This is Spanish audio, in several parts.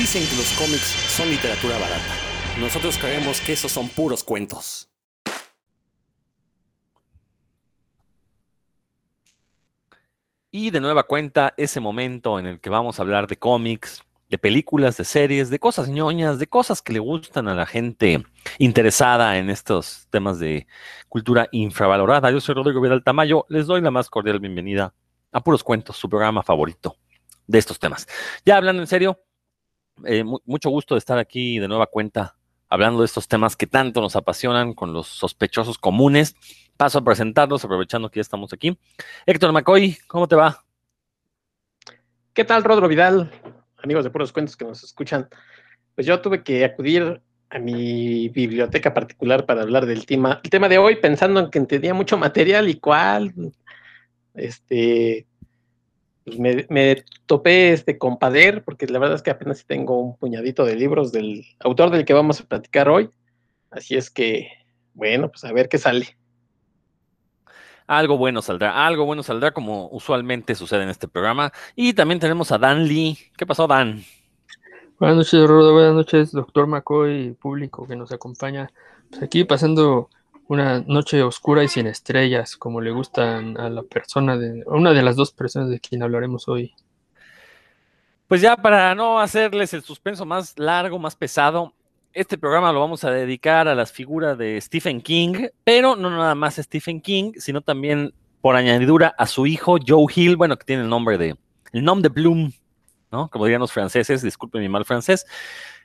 Dicen que los cómics son literatura barata. Nosotros creemos que esos son puros cuentos. Y de nueva cuenta, ese momento en el que vamos a hablar de cómics, de películas, de series, de cosas ñoñas, de cosas que le gustan a la gente interesada en estos temas de cultura infravalorada. Yo soy Rodrigo Vidal Tamayo, les doy la más cordial bienvenida a Puros Cuentos, su programa favorito de estos temas. Ya hablando en serio, eh, mucho gusto de estar aquí de nueva cuenta hablando de estos temas que tanto nos apasionan con los sospechosos comunes. Paso a presentarlos, aprovechando que ya estamos aquí. Héctor McCoy, ¿cómo te va? ¿Qué tal, Rodro Vidal? Amigos de Puros Cuentos que nos escuchan. Pues yo tuve que acudir a mi biblioteca particular para hablar del tema, el tema de hoy, pensando en que tenía mucho material y cuál, este, pues, me, topé este compader, porque la verdad es que apenas tengo un puñadito de libros del autor del que vamos a platicar hoy. Así es que, bueno, pues a ver qué sale. Algo bueno saldrá, algo bueno saldrá como usualmente sucede en este programa. Y también tenemos a Dan Lee. ¿Qué pasó, Dan? Buenas noches, Rodo. Buenas noches, doctor McCoy, público que nos acompaña. Pues aquí pasando una noche oscura y sin estrellas, como le gustan a la persona de, una de las dos personas de quien hablaremos hoy. Pues ya para no hacerles el suspenso más largo, más pesado, este programa lo vamos a dedicar a las figuras de Stephen King, pero no nada más Stephen King, sino también por añadidura a su hijo Joe Hill, bueno, que tiene el nombre de, el nombre de Bloom, ¿no? Como dirían los franceses, disculpen mi mal francés.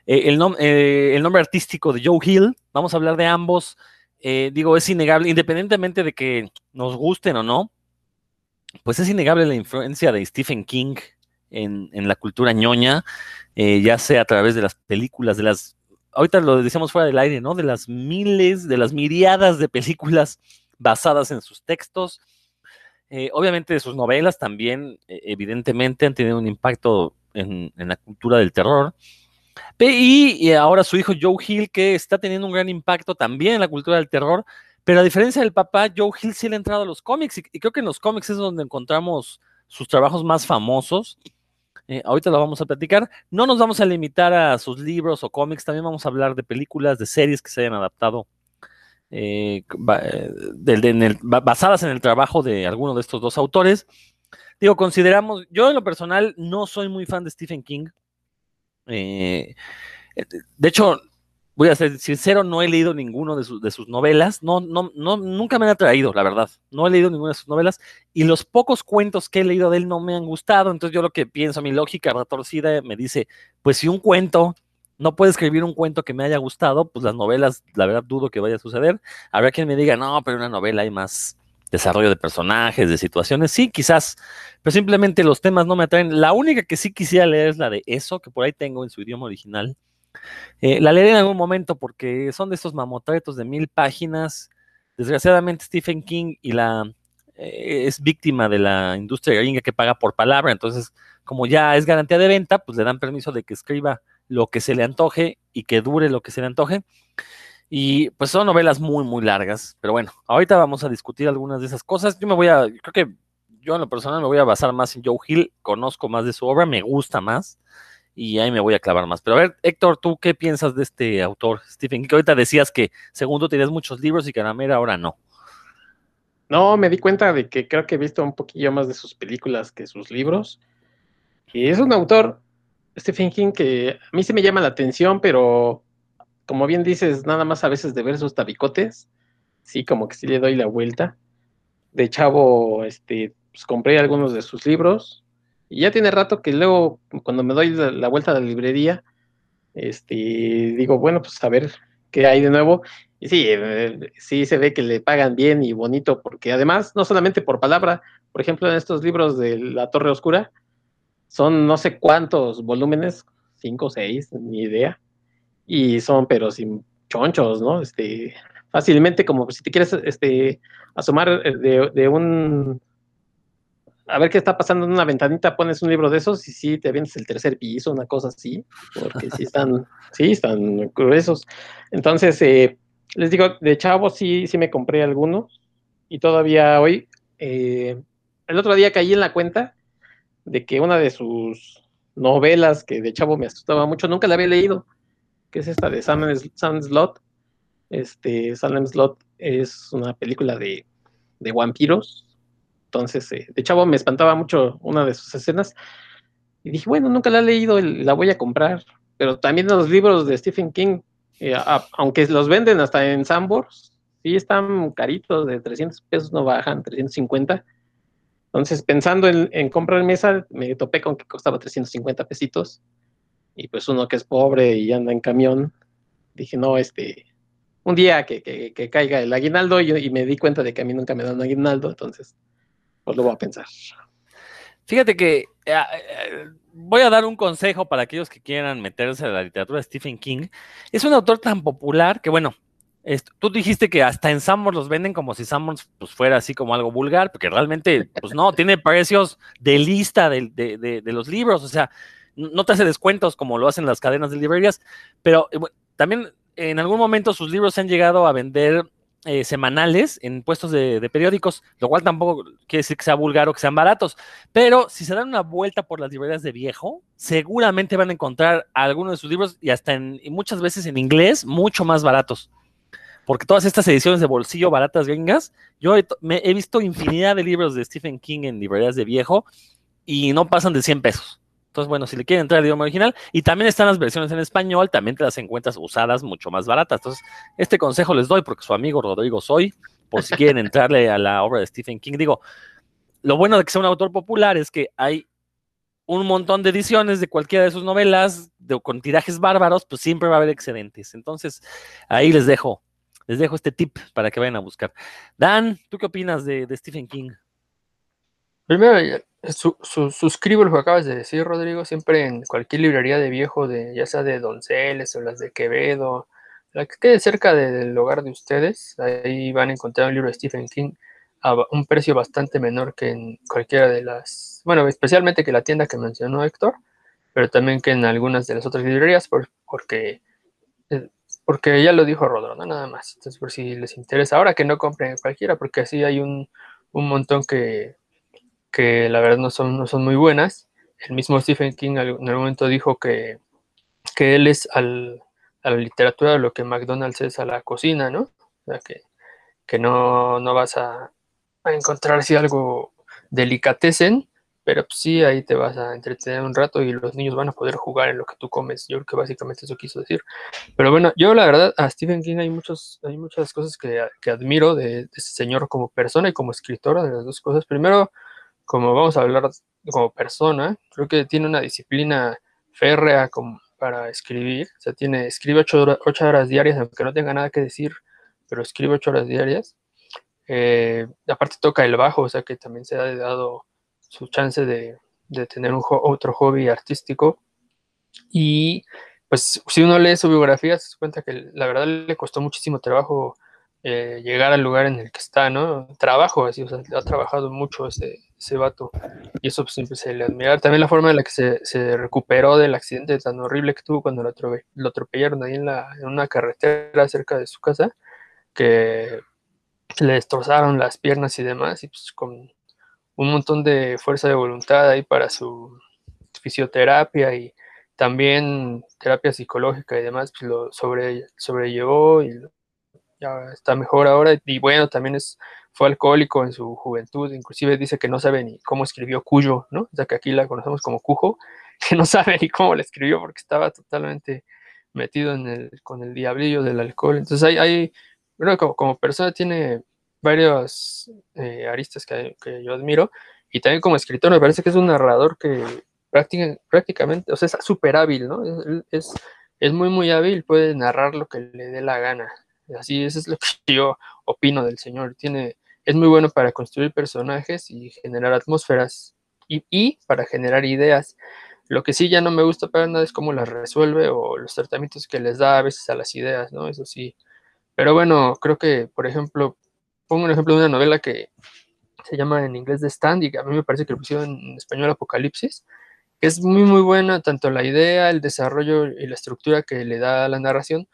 Eh, el, eh, el nombre artístico de Joe Hill, vamos a hablar de ambos eh, digo, es innegable, independientemente de que nos gusten o no, pues es innegable la influencia de Stephen King en, la cultura ñoña, eh, ya sea a través de las películas, de las, ahorita lo decíamos fuera del aire, ¿no? De las miles, de las miriadas de películas basadas en sus textos, eh, obviamente de sus novelas también, evidentemente han tenido un impacto en, en la cultura del terror. Y, ahora su hijo Joe Hill, que está teniendo un gran impacto también en la cultura del terror, pero a diferencia del papá, Joe Hill sí le ha entrado a los cómics, y, creo que en los cómics es donde encontramos sus trabajos más famosos. Eh, ahorita lo vamos a platicar. No nos vamos a limitar a sus libros o cómics, también vamos a hablar de películas, de series que se hayan adaptado eh, eh, basadas en el trabajo de alguno de estos dos autores. Digo, consideramos, yo en lo personal no soy muy fan de Stephen King. Eh, de hecho, voy a ser sincero, no he leído ninguno de, sus novelas, no, no, no, nunca me han atraído, la verdad, no he leído ninguna de sus novelas y los pocos cuentos que he leído de él no me han gustado, entonces yo lo que pienso, mi lógica retorcida me dice, pues si un cuento no puede escribir un cuento que me haya gustado, pues las novelas, la verdad dudo que vaya a suceder, habrá quien me diga, no, pero una novela hay más desarrollo de personajes, de situaciones, sí, quizás, pero simplemente los temas no me atraen. La única que sí quisiera leer es la de eso, que por ahí tengo en su idioma original. Eh, la leeré en algún momento porque son de esos mamotretos de mil páginas. Desgraciadamente Stephen King y la eh, es víctima de la industria gringa que paga por palabra, entonces como ya es garantía de venta, pues le dan permiso de que escriba lo que se le antoje y que dure lo que se le antoje. Y pues son novelas muy, muy largas, pero bueno, ahorita vamos a discutir algunas de esas cosas. Yo me voy a, creo que yo en lo personal me voy a basar más en Joe Hill, conozco más de su obra, me gusta más y ahí me voy a clavar más. Pero a ver, Héctor, ¿tú qué piensas de este autor, Stephen King? Ahorita decías que segundo tenías muchos libros y que ahora no. No, me di cuenta de que creo que he visto un poquillo más de sus películas que sus libros. Y es un autor, Stephen King, que a mí se me llama la atención, pero como bien dices, nada más a veces de ver sus tabicotes, sí, como que sí le doy la vuelta. De chavo, este, pues compré algunos de sus libros, y ya tiene rato que luego, cuando me doy la, vuelta a la librería, este, digo, bueno, pues a ver qué hay de nuevo. Y sí, eh, sí se ve que le pagan bien y bonito, porque además, no solamente por palabra, por ejemplo, en estos libros de La Torre Oscura, son no sé cuántos volúmenes, cinco o seis, ni idea y son pero sin chonchos, ¿no? Este, fácilmente como si te quieres este, asomar eh, de, un... A ver qué está pasando en una ventanita, pones un libro de esos y sí, te vienes el tercer piso, una cosa así, porque sí están, sí, están gruesos. Entonces, eh, les digo, de chavo sí, sí me compré algunos y todavía hoy, eh, el otro día caí en la cuenta de que una de sus novelas que de chavo me asustaba mucho, nunca la había leído, que es esta de Sam, Slot. Este, Salem Slot es una película de, de vampiros. Entonces, eh, de chavo me espantaba mucho una de sus escenas. Y dije, bueno, nunca la he leído, la voy a comprar. Pero también los libros de Stephen King, eh, aunque los venden hasta en Sambors, sí están caritos, de 300 pesos no bajan, 350. Entonces, pensando en, en comprar mesa, me topé con que costaba 350 pesitos. Y pues uno que es pobre y anda en camión, dije, no, este, un día que, que, caiga el aguinaldo y, me di cuenta de que a mí nunca me dan un aguinaldo, entonces, pues lo voy a pensar. Fíjate que eh, eh, voy a dar un consejo para aquellos que quieran meterse a la literatura de Stephen King. Es un autor tan popular que, bueno, tú dijiste que hasta en Summers los venden como si Summers pues, fuera así como algo vulgar, porque realmente, pues no, tiene precios de lista de, de, de, los libros, o sea, no te hace descuentos como lo hacen las cadenas de librerías, pero eh, también en algún momento sus libros se han llegado a vender eh, semanales en puestos de, periódicos, lo cual tampoco quiere decir que sea vulgar o que sean baratos, pero si se dan una vuelta por las librerías de viejo, seguramente van a encontrar algunos de sus libros y hasta en, muchas veces en inglés mucho más baratos. Porque todas estas ediciones de bolsillo baratas gringas, yo he, he visto infinidad de libros de Stephen King en librerías de viejo y no pasan de 100 pesos. Entonces, bueno, si le quieren entrar al idioma original, y también están las versiones en español, también te las encuentras usadas mucho más baratas. Entonces, este consejo les doy porque su amigo Rodrigo soy, por si quieren entrarle a la obra de Stephen King. Digo, lo bueno de que sea un autor popular es que hay un montón de ediciones de cualquiera de sus novelas, de, con tirajes bárbaros, pues siempre va a haber excedentes. Entonces, ahí les dejo, les dejo este tip para que vayan a buscar. Dan, ¿tú qué opinas de, de Stephen King? Primero, su, suscribo lo que acabas de decir, Rodrigo, siempre en cualquier librería de viejo, de, ya sea de Donceles o las de Quevedo, la que quede cerca del hogar de ustedes, ahí van a encontrar un libro de Stephen King a un precio bastante menor que en cualquiera de las, bueno, especialmente que la tienda que mencionó Héctor, pero también que en algunas de las otras librerías, porque, eh, porque ya lo dijo Rodro, ¿no? nada más. Entonces, por si les interesa, ahora que no compren cualquiera, porque así hay un, un montón que que la verdad no son, no son muy buenas. El mismo Stephen King en algún momento dijo que, que él es al, a la literatura lo que McDonald's es a la cocina, ¿no? O sea, que, que no, no vas a, a encontrar si algo delicatecen, pero pues sí, ahí te vas a entretener un rato y los niños van a poder jugar en lo que tú comes. Yo creo que básicamente eso quiso decir. Pero bueno, yo la verdad a Stephen King hay, muchos, hay muchas cosas que, que admiro de, de, ese señor como persona y como escritora de las dos cosas. Primero, como vamos a hablar como persona, creo que tiene una disciplina férrea para escribir, o sea, tiene, escribe ocho, horas, diarias, aunque no tenga nada que decir, pero escribe ocho horas diarias. Eh, aparte toca el bajo, o sea que también se ha dado su chance de, de tener un otro hobby artístico. Y pues si uno lee su biografía, se cuenta que la verdad le costó muchísimo trabajo eh, llegar al lugar en el que está, ¿no? Trabajo, así, o sea, ha trabajado mucho ese, ese vato. Y eso pues, siempre se le admira. También la forma en la que se, se recuperó del accidente tan horrible que tuvo cuando lo, lo atropellaron ahí en, la, en una carretera cerca de su casa, que le destrozaron las piernas y demás, y pues con un montón de fuerza de voluntad ahí para su fisioterapia y también terapia psicológica y demás, pues lo sobre, sobrellevó y lo, está mejor ahora. Y bueno, también es, fue alcohólico en su juventud, inclusive dice que no sabe ni cómo escribió Cuyo, ¿no? O sea que aquí la conocemos como Cujo, que no sabe ni cómo la escribió porque estaba totalmente metido en el, con el diablillo del alcohol. Entonces hay, bueno, como, como persona tiene varios eh, aristas que, que, yo admiro y también como escritor me parece que es un narrador que prácticamente, prácticamente o sea, es súper hábil, ¿no? Es, es muy, muy hábil, puede narrar lo que le dé la gana. Así, eso es lo que yo opino del señor. Tiene, es muy bueno para construir personajes y generar atmósferas y, para generar ideas. Lo que sí ya no me gusta para nada es cómo las resuelve o los tratamientos que les da a veces a las ideas, ¿no? Eso sí. Pero bueno, creo que, por ejemplo, pongo un ejemplo de una novela que se llama en inglés The Stand y a mí me parece que lo pusieron en español Apocalipsis, que es muy, muy buena, tanto la idea, el desarrollo y la estructura que le da la narración,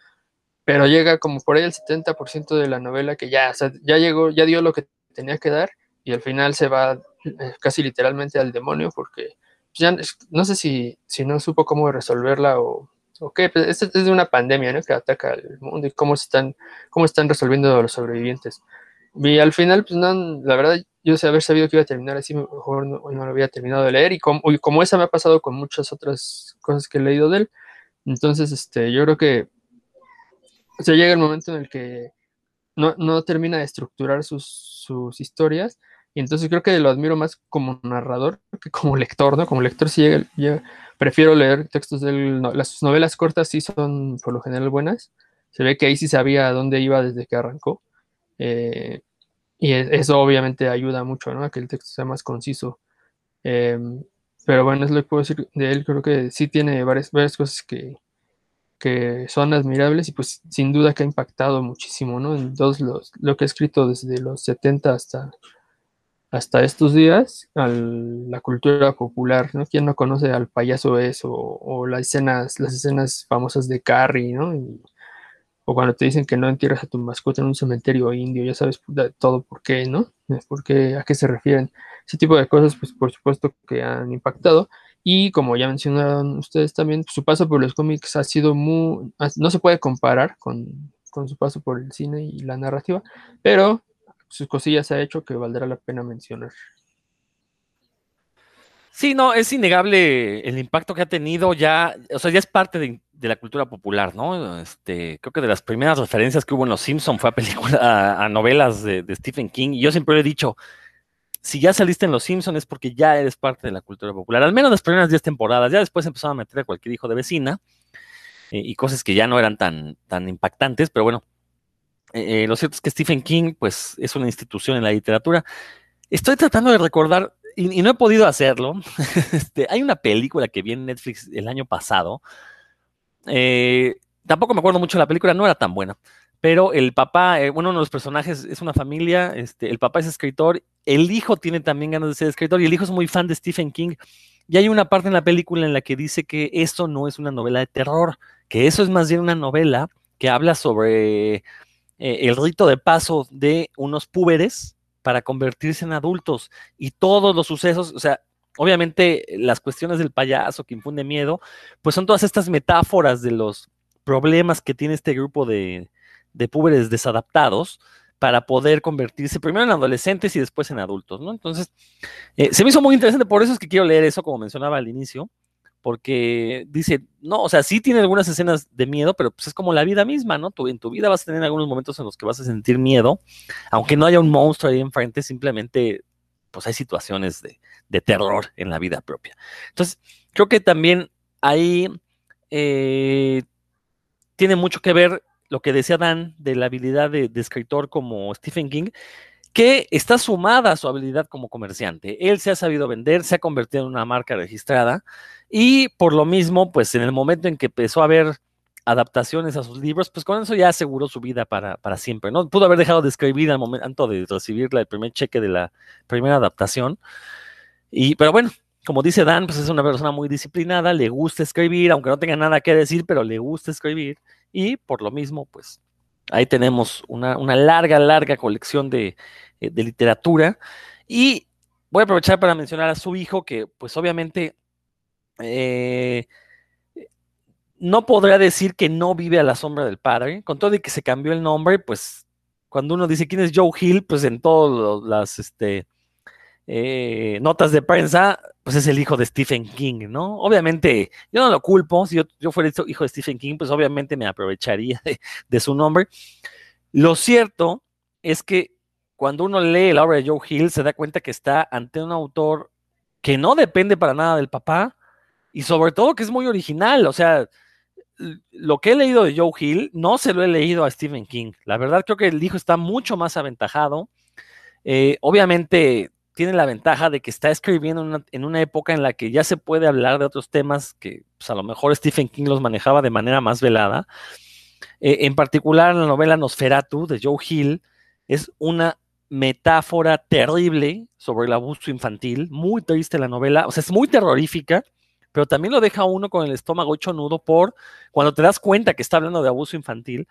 pero llega como por ahí el 70% de la novela que ya, ya llegó, ya dio lo que tenía que dar y al final se va eh, casi literalmente al demonio porque ya no sé si, si no supo cómo resolverla o, o qué, pues es, es de una pandemia, ¿no? Que ataca al mundo y cómo están, cómo están resolviendo los sobrevivientes. Y al final, pues no, la verdad, yo sé haber sabido que iba a terminar así, mejor no, no lo había terminado de leer y como, y como esa me ha pasado con muchas otras cosas que he leído de él, entonces, este, yo creo que o sea, llega el momento en el que no, no termina de estructurar sus, sus, historias. Y entonces creo que lo admiro más como narrador que como lector, ¿no? Como lector sí llega, llega, prefiero leer textos de. No, las novelas cortas sí son por lo general buenas. Se ve que ahí sí sabía dónde iba desde que arrancó. Eh, y eso obviamente ayuda mucho, ¿no? A que el texto sea más conciso. Eh, pero bueno, es lo que puedo decir de él. Creo que sí tiene varias, varias cosas que, que son admirables y pues sin duda que ha impactado muchísimo, ¿no? En todos los, lo que he escrito desde los 70 hasta, hasta estos días, la cultura popular, ¿no? ¿Quién no conoce al payaso eso? O, o las escenas, las escenas famosas de Carrie, ¿no? Y, o cuando te dicen que no entierras a tu mascota en un cementerio indio, ya sabes todo por qué, ¿no? ¿Por qué, a qué se refieren. Ese tipo de cosas, pues por supuesto que han impactado. Y como ya mencionaron ustedes también, su paso por los cómics ha sido muy, no se puede comparar con, con su paso por el cine y la narrativa, pero sus cosillas ha hecho que valdrá la pena mencionar. Sí, no, es innegable el impacto que ha tenido ya, o sea, ya es parte de, la cultura popular, ¿no? Este, creo que de las primeras referencias que hubo en Los Simpson fue a película, a, novelas de, de, Stephen King, y yo siempre he dicho, si ya saliste en Los Simpsons es porque ya eres parte de la cultura popular, al menos las primeras 10 temporadas, ya después empezaron a meter a cualquier hijo de vecina eh, y cosas que ya no eran tan, tan impactantes, pero bueno, eh, lo cierto es que Stephen King pues es una institución en la literatura. Estoy tratando de recordar, y, no he podido hacerlo, este, hay una película que vi en Netflix el año pasado, eh, tampoco me acuerdo mucho de la película, no era tan buena, pero el papá, eh, bueno, uno de los personajes es una familia, este, el papá es escritor, el hijo tiene también ganas de ser escritor y el hijo es muy fan de Stephen King. Y hay una parte en la película en la que dice que esto no es una novela de terror, que eso es más bien una novela que habla sobre eh, el rito de paso de unos púberes para convertirse en adultos y todos los sucesos, o sea, obviamente las cuestiones del payaso que infunde miedo, pues son todas estas metáforas de los problemas que tiene este grupo de, de púberes desadaptados para poder convertirse primero en adolescentes y después en adultos, ¿no? Entonces, eh, se me hizo muy interesante, por eso es que quiero leer eso, como mencionaba al inicio, porque dice, no, o sea, sí tiene algunas escenas de miedo, pero pues es como la vida misma, ¿no? Tú, en tu vida vas a tener algunos momentos en los que vas a sentir miedo, aunque no haya un monstruo ahí enfrente, simplemente, pues hay situaciones de, de terror en la vida propia. Entonces, creo que también ahí eh, tiene mucho que ver lo que decía Dan de la habilidad de, escritor como Stephen King, que está sumada a su habilidad como comerciante. Él se ha sabido vender, se ha convertido en una marca registrada y por lo mismo, pues en el momento en que empezó a haber adaptaciones a sus libros, pues con eso ya aseguró su vida para, para siempre, ¿no? Pudo haber dejado de escribir al momento de recibir el primer cheque de la primera adaptación. Y, pero bueno, como dice Dan, pues es una persona muy disciplinada, le gusta escribir, aunque no tenga nada que decir, pero le gusta escribir. Y por lo mismo, pues ahí tenemos una, una larga, larga colección de, eh, de, literatura. Y voy a aprovechar para mencionar a su hijo, que pues obviamente eh, no podrá decir que no vive a la sombra del padre, con todo y que se cambió el nombre, pues cuando uno dice quién es Joe Hill, pues en todas las este, eh, notas de prensa, pues es el hijo de Stephen King, ¿no? Obviamente, yo no lo culpo, si yo, yo fuera hijo de Stephen King, pues obviamente me aprovecharía de, su nombre. Lo cierto es que cuando uno lee la obra de Joe Hill, se da cuenta que está ante un autor que no depende para nada del papá y sobre todo que es muy original, o sea, lo que he leído de Joe Hill no se lo he leído a Stephen King. La verdad creo que el hijo está mucho más aventajado. Eh, obviamente tiene la ventaja de que está escribiendo en una, época en la que ya se puede hablar de otros temas que pues, a lo mejor Stephen King los manejaba de manera más velada. Eh, en particular, la novela Nosferatu de Joe Hill es una metáfora terrible sobre el abuso infantil, muy triste la novela, o sea, es muy terrorífica, pero también lo deja uno con el estómago hecho nudo por cuando te das cuenta que está hablando de abuso infantil,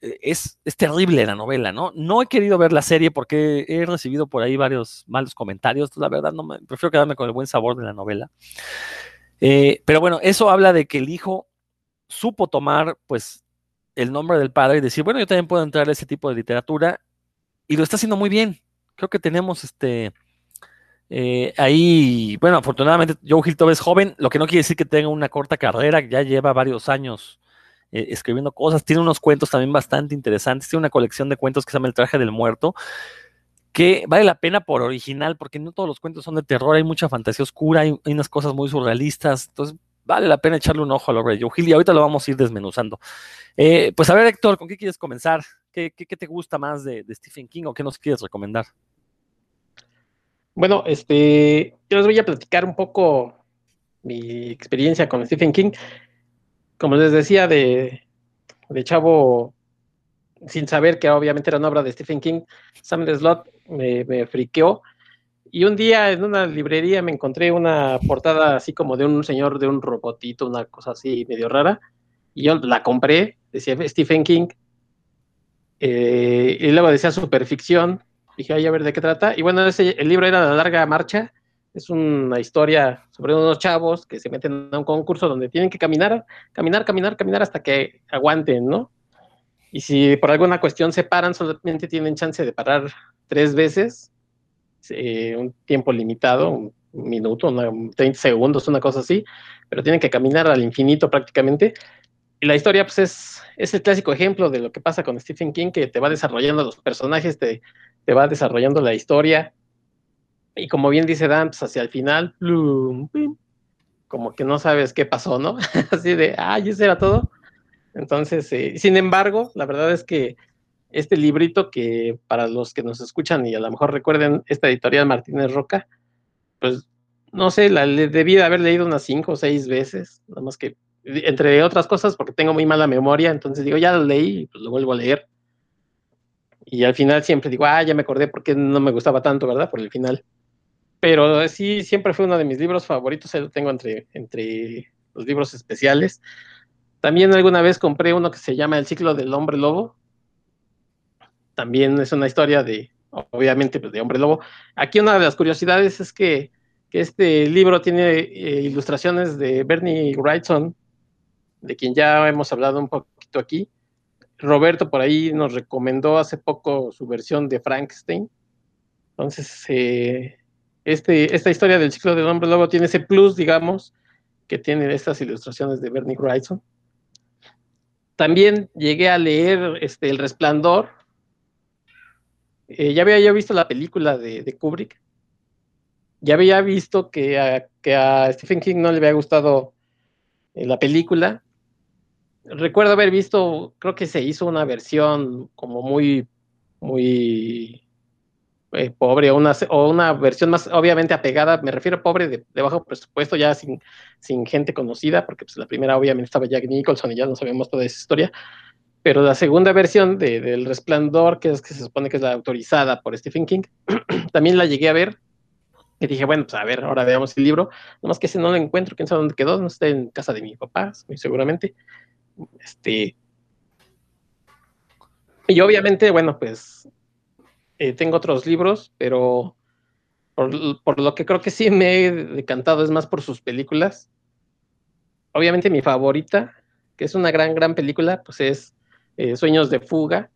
es, es, terrible la novela, ¿no? No he querido ver la serie porque he recibido por ahí varios malos comentarios, la verdad no me, prefiero quedarme con el buen sabor de la novela. Eh, pero bueno, eso habla de que el hijo supo tomar pues el nombre del padre y decir, bueno, yo también puedo entrar a ese tipo de literatura y lo está haciendo muy bien. Creo que tenemos este eh, ahí, bueno, afortunadamente Joe Hilton es joven, lo que no quiere decir que tenga una corta carrera, ya lleva varios años eh, escribiendo cosas, tiene unos cuentos también bastante interesantes, tiene una colección de cuentos que se llama El traje del muerto, que vale la pena por original, porque no todos los cuentos son de terror, hay mucha fantasía oscura, hay, unas cosas muy surrealistas, entonces vale la pena echarle un ojo a la obra de Joe y ahorita lo vamos a ir desmenuzando. Eh, pues a ver, Héctor, ¿con qué quieres comenzar? ¿Qué, te gusta más de, de Stephen King o qué nos quieres recomendar? Bueno, este, yo les voy a platicar un poco mi experiencia con Stephen King. Como les decía, de, de chavo, sin saber que obviamente era una obra de Stephen King, Samuel Slot me, me friqueó. Y un día en una librería me encontré una portada así como de un señor de un robotito, una cosa así medio rara. Y yo la compré, decía Stephen King. Eh, y luego decía superficción. Dije, ay, a ver de qué trata. Y bueno, ese, el libro era La larga marcha. Es una historia sobre unos chavos que se meten a un concurso donde tienen que caminar, caminar, caminar, caminar hasta que aguanten, ¿no? Y si por alguna cuestión se paran, solamente tienen chance de parar tres veces, eh, un tiempo limitado, un minuto, una, 30 segundos, una cosa así, pero tienen que caminar al infinito prácticamente. Y la historia, pues, es, es el clásico ejemplo de lo que pasa con Stephen King, que te va desarrollando los personajes, te, te va desarrollando la historia. Y como bien dice Dan, pues hacia el final, como que no sabes qué pasó, ¿no? Así de, ay, eso era todo. Entonces, eh, sin embargo, la verdad es que este librito que para los que nos escuchan y a lo mejor recuerden esta editorial Martínez Roca, pues no sé, la debí de haber leído unas cinco o seis veces, nada más que entre otras cosas porque tengo muy mala memoria, entonces digo, ya lo leí y pues lo vuelvo a leer. Y al final siempre digo, ah, ya me acordé porque no me gustaba tanto, ¿verdad? Por el final. Pero sí, siempre fue uno de mis libros favoritos, lo tengo entre, entre los libros especiales. También alguna vez compré uno que se llama El ciclo del hombre lobo. También es una historia de, obviamente, pues, de hombre lobo. Aquí una de las curiosidades es que, que este libro tiene eh, ilustraciones de Bernie Wrightson, de quien ya hemos hablado un poquito aquí. Roberto por ahí nos recomendó hace poco su versión de Frankenstein. Entonces, eh, este, esta historia del ciclo del hombre lobo tiene ese plus, digamos, que tiene estas ilustraciones de Bernie Wrightson. También llegué a leer este, El Resplandor. Eh, ya había visto la película de, Kubrick. Ya había visto que a, que a, Stephen King no le había gustado eh, la película recuerdo haber visto, creo que se hizo una versión como muy, muy eh, pobre, o una, o una versión más obviamente apegada, me refiero a pobre de, bajo presupuesto, ya sin, sin gente conocida, porque pues, la primera obviamente estaba Jack Nicholson y ya no sabemos toda esa historia, pero la segunda versión de, del Resplandor, que es que se supone que es la autorizada por Stephen King, también la llegué a ver. Y dije, bueno, pues a ver, ahora veamos el libro. Nomás que ese no lo encuentro, quién sabe dónde quedó, no está en casa de mi papá, muy seguramente. Este, y obviamente, bueno, pues eh, tengo otros libros, pero por, lo que creo que sí me he decantado es más por sus películas. Obviamente mi favorita, que es una gran, gran película, pues es eh, Sueños de Fuga.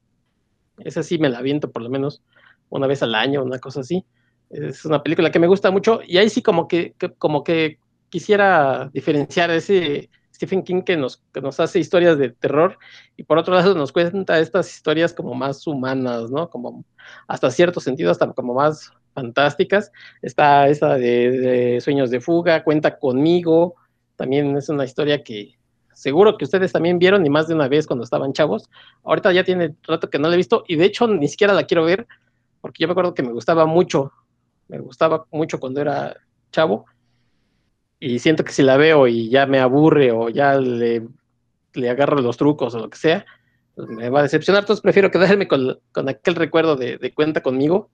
Esa sí me la viento por lo menos una vez al año, una cosa así. Es una película que me gusta mucho y ahí sí como que, que como que quisiera diferenciar ese Stephen King que nos, que nos hace historias de terror y por otro lado nos cuenta estas historias como más humanas, ¿no? Como hasta cierto sentido, hasta como más fantásticas. Está esa de, Sueños de Fuga, Cuenta conmigo, también es una historia que seguro que ustedes también vieron y más de una vez cuando estaban chavos. Ahorita ya tiene rato que no la he visto y de hecho ni siquiera la quiero ver porque yo me acuerdo que me gustaba mucho, me gustaba mucho cuando era chavo y siento que si la veo y ya me aburre o ya le, le agarro los trucos o lo que sea, pues me va a decepcionar. Entonces prefiero quedarme con, aquel recuerdo de, cuenta conmigo.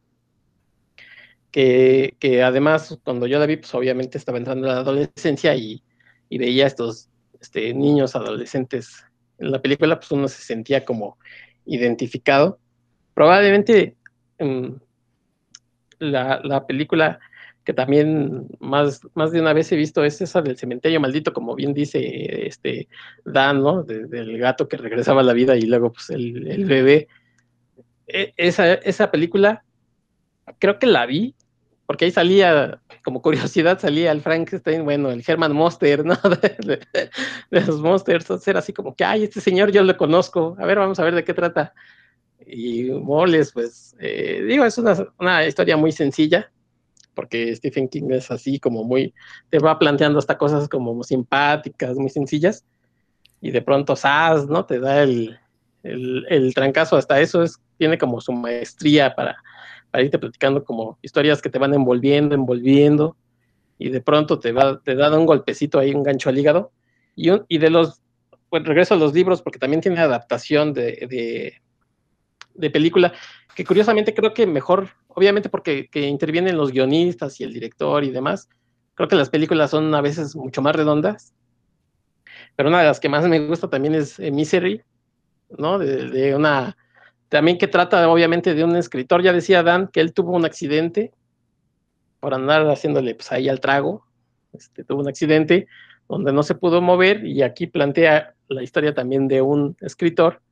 Que, además cuando yo la vi, pues obviamente estaba entrando en la adolescencia y, y veía estos este, niños adolescentes en la película, pues uno se sentía como identificado. Probablemente mm, la, la película que también más, más de una vez he visto es esa del cementerio maldito, como bien dice este Dan, ¿no? del gato que regresaba a la vida y luego pues el, el bebé. E, esa, esa película creo que la vi, porque ahí salía, como curiosidad, salía el Frankenstein, bueno, el Herman Monster, ¿no? De, los Monsters, era así como que, ay, este señor yo lo conozco, a ver, vamos a ver de qué trata. Y moles, pues, eh, digo, es una, una, historia muy sencilla, porque Stephen King es así como muy, te va planteando hasta cosas como simpáticas, muy sencillas, y de pronto, ¡zas! ¿no? Te da el, el, el trancazo, hasta eso es, tiene como su maestría para para irte platicando como historias que te van envolviendo, envolviendo, y de pronto te, va, te da un golpecito ahí, un gancho al hígado. Y, y de los, regreso a los libros porque también tiene adaptación de, de, de película, que curiosamente creo que mejor, obviamente porque que intervienen los guionistas y el director y demás, creo que las películas son a veces mucho más redondas, pero una de las que más me gusta también es eh, Misery, ¿no? De, de, una también que trata obviamente de un escritor, ya decía Dan que él tuvo un accidente por andar haciéndole pues ahí al trago, este, tuvo un accidente donde no se pudo mover y aquí plantea la historia también de un escritor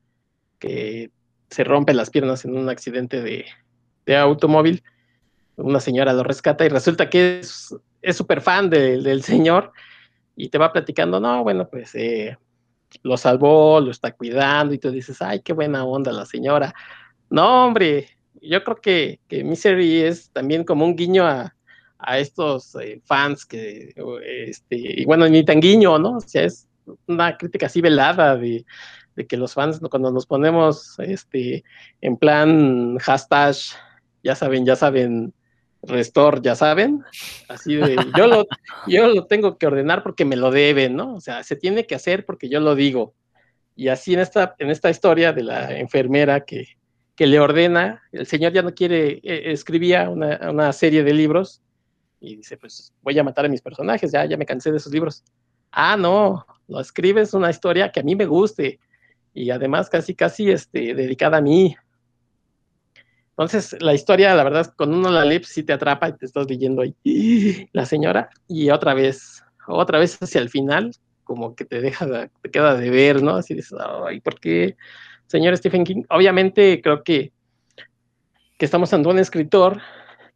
que se rompe las piernas en un accidente de, de automóvil, una señora lo rescata y resulta que es súper fan de, del señor y te va platicando, no, bueno, pues eh, lo salvó, lo está cuidando y tú dices, ay, qué buena onda la señora. No, hombre, yo creo que, que Misery es también como un guiño a, a estos eh, fans que, este, y bueno, ni tan guiño, ¿no? O sea, es una crítica así velada de, de que los fans cuando nos ponemos este, en plan hashtag, ya saben, ya saben, Restore, ya saben, así de, yo lo, yo lo tengo que ordenar porque me lo deben, ¿no? O sea, se tiene que hacer porque yo lo digo. Y así en esta, en esta historia de la enfermera que, que le ordena, el señor ya no quiere, eh, escribía una, una, serie de libros y dice, pues voy a matar a mis personajes, ya, ya me cansé de esos libros. Ah, no, lo escribes una historia que a mí me guste y además casi, casi este, dedicada a mí, entonces, la historia, la verdad, cuando uno la pues, sí te atrapa y te estás leyendo ahí la señora, y otra vez, otra vez hacia el final, como que te deja, te queda de ver, ¿no? Así dices, ay, ¿por qué, señor Stephen King? Obviamente, creo que, que estamos ante un escritor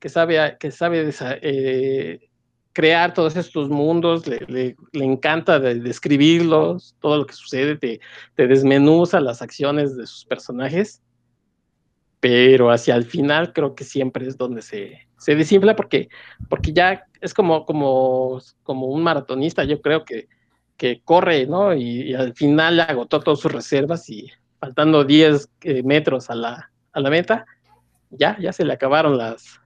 que sabe, que sabe eh, crear todos estos mundos, le, le, le encanta de, describirlos, todo lo que sucede, te, te desmenuza las acciones de sus personajes pero hacia el final creo que siempre es donde se, se desinfla porque, porque ya es como, como, como un maratonista, yo creo que, que corre, ¿no? Y, al final agotó todas sus reservas y faltando 10 eh, metros a la, a la meta, ya, ya se le acabaron las,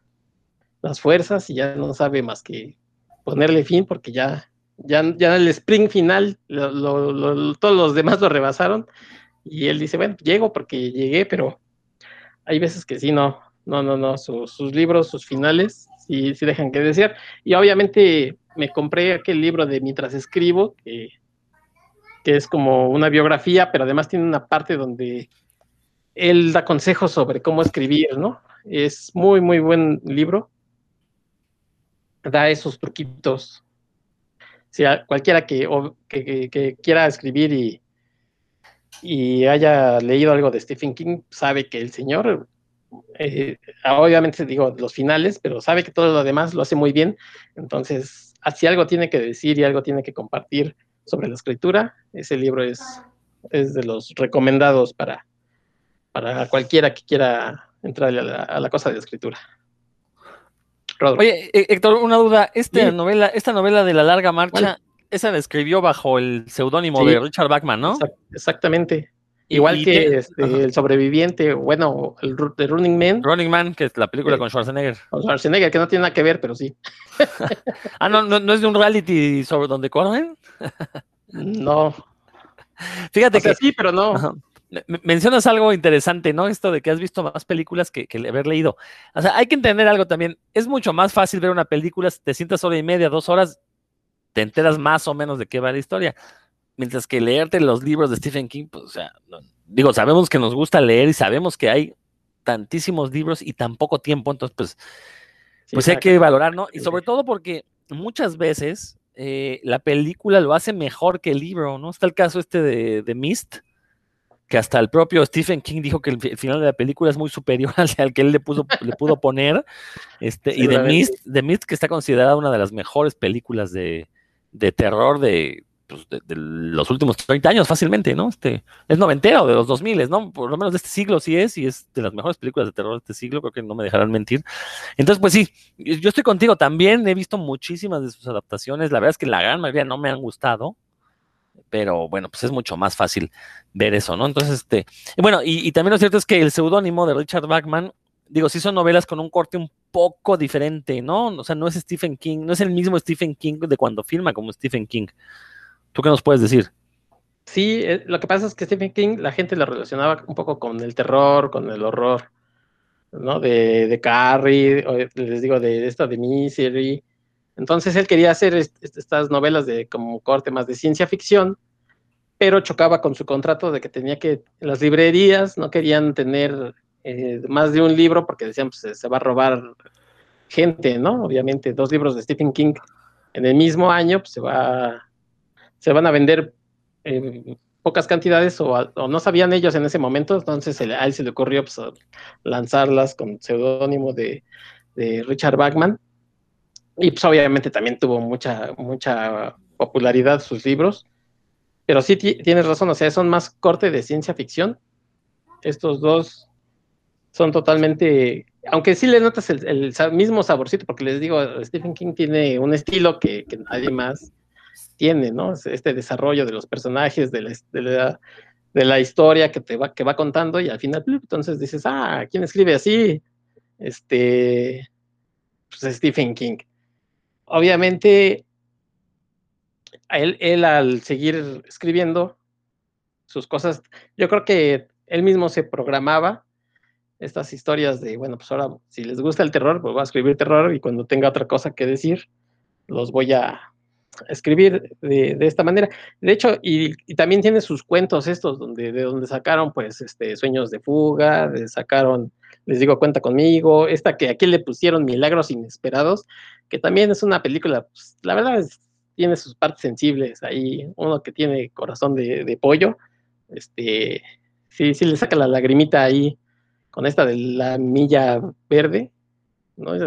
las fuerzas y ya no sabe más que ponerle fin porque ya, ya, ya el sprint final, lo, lo, lo, todos los demás lo rebasaron y él dice, bueno, llego porque llegué, pero hay veces que sí, no, no, no, no, Su, sus libros, sus finales, sí, sí dejan que desear. Y obviamente me compré aquel libro de Mientras escribo, que, es como una biografía, pero además tiene una parte donde él da consejos sobre cómo escribir, ¿no? Es muy, muy buen libro. Da esos truquitos. Si a cualquiera que, que quiera escribir y, y haya leído algo de Stephen King, sabe que el señor, eh, obviamente digo los finales, pero sabe que todo lo demás lo hace muy bien. Entonces, si algo tiene que decir y algo tiene que compartir sobre la escritura, ese libro es, es de los recomendados para, para cualquiera que quiera entrar a la, a la cosa de la escritura. Rodolfo. Oye, Héctor, una duda. Esta, sí. novela, esta novela de la larga marcha, ¿Cuál? Esa la escribió bajo el seudónimo sí, de Richard Bachman, ¿no? Exactamente. Igual y, que este, el sobreviviente, bueno, el Running Man. Running Man, que es la película eh, con Schwarzenegger. Con Schwarzenegger, que no tiene nada que ver, pero sí. ah, no, no, no es de un reality sobre donde corren. no. Fíjate o sea, que sí, pero no. Ajá. Mencionas algo interesante, ¿no? Esto de que has visto más películas que, que, haber leído. O sea, hay que entender algo también. Es mucho más fácil ver una película, te sientas hora y media, dos horas, te enteras más o menos de qué va la historia. mientras que leerte los libros de Stephen King, pues, o sea, no- digo, sabemos que nos gusta leer y sabemos que hay tantísimos libros y tan poco tiempo, entonces, pues, Sí, pues hay que valorar, ¿no? Y sobre todo porque muchas veces eh, la película lo hace mejor que el libro, ¿no? Está el caso este de, de Mist, que hasta el propio Stephen King dijo que el, fi- el final de la película es muy superior al, que él le puso, le pudo poner. Este, y de Seguramente. Mist, de Mist, que está considerada una de las mejores películas de, de terror de, pues, los últimos 30 años, fácilmente, ¿no? Este, es noventero de los 2000, ¿no? Por lo menos de este siglo sí es, y es de las mejores películas de terror de este siglo, creo que no me dejarán mentir. Entonces, pues sí, yo estoy contigo, también he visto muchísimas de sus adaptaciones, la verdad es que la gran mayoría no me han gustado, pero bueno, pues es mucho más fácil ver eso, ¿no? Entonces, este, bueno, y, y también lo cierto es que el seudónimo de Richard Bachman, digo, sí son novelas con un corte un poco diferente, ¿no? O sea, no es Stephen King, no es el mismo Stephen King de cuando filma como Stephen King. ¿Tú qué nos puedes decir? Sí, eh, lo que pasa es que Stephen King la gente lo relacionaba un poco con el terror, con el horror, ¿no? De, de Carrie, les digo, de esta de Misery. Entonces él quería hacer est- est- estas novelas de como corte más de ciencia ficción, pero chocaba con su contrato de que tenía que, las librerías no querían tener eh, más de un libro porque decían, pues se, va a robar gente, ¿no? Obviamente, dos libros de Stephen King en el mismo año, pues se va, se van a vender eh, pocas cantidades o, no sabían ellos en ese momento, entonces se le- a él se le ocurrió pues, lanzarlas con seudónimo de, de Richard Bachman. Y pues obviamente también tuvo mucha, mucha popularidad sus libros. Pero sí ti- tienes razón, o sea, son más corte de ciencia ficción. Estos dos son totalmente, aunque sí le notas el, mismo saborcito, porque les digo, Stephen King tiene un estilo que, nadie más tiene, ¿no? Este desarrollo de los personajes, de la, de la, historia que te va, que va contando y al final, entonces dices, ah, ¿quién escribe así? Este, pues Stephen King. Obviamente, él, él al seguir escribiendo sus cosas, yo creo que él mismo se programaba estas historias de, bueno, pues ahora, si les gusta el terror, pues voy a escribir terror y cuando tenga otra cosa que decir, los voy a escribir de, de esta manera. De hecho, y, también tiene sus cuentos estos, donde, de donde sacaron, pues, este, Sueños de Fuga, sacaron, les digo, Cuenta conmigo, esta que aquí le pusieron Milagros Inesperados, que también es una película, pues, la verdad tiene sus partes sensibles, ahí uno que tiene corazón de, de pollo, este, sí, sí le saca la lagrimita ahí con esta de la milla verde.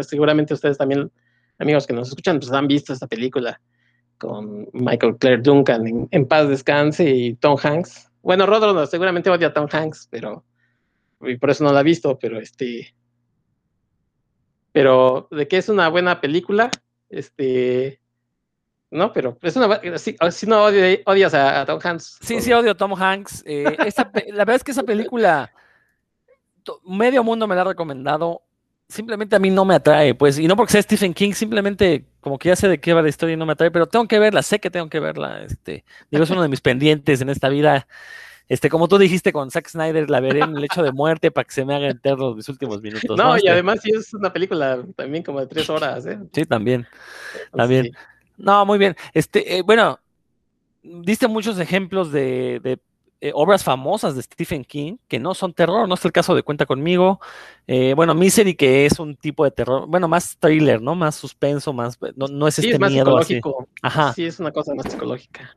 Seguramente ustedes también, amigos que nos escuchan, pues han visto esta película con Michael Claire Duncan en, paz descanse y Tom Hanks. Bueno, Rodro seguramente odia a Tom Hanks, pero y por eso no la ha visto, pero este pero de que es una buena película, este no, pero es una si, si no odias, a, a, Tom Hanks. Sí, sí odio a Tom Hanks. Eh, la verdad es que esa película medio mundo me la ha recomendado. Simplemente a mí no me atrae, pues, y no porque sea Stephen King, simplemente como que ya sé de qué va la historia y no me atrae, pero tengo que verla, sé que tengo que verla. Este, digo, es uno de mis pendientes en esta vida. Este, como tú dijiste con Zack Snyder, la veré en el hecho de muerte para que se me haga eterno mis últimos minutos. No, ¿no? y Este, además sí es una película también como de tres horas, ¿eh? Sí, también. También. Sí. No, muy bien. Este, eh, bueno, diste muchos ejemplos de, de eh, obras famosas de Stephen King que no son terror, no es el caso de Cuenta conmigo. Eh, bueno, Misery, que es un tipo de terror, bueno, más thriller, ¿no? Más suspenso, más. No, no es sí, este es más miedo psicológico. Así. Ajá. Sí, es una cosa más psicológica.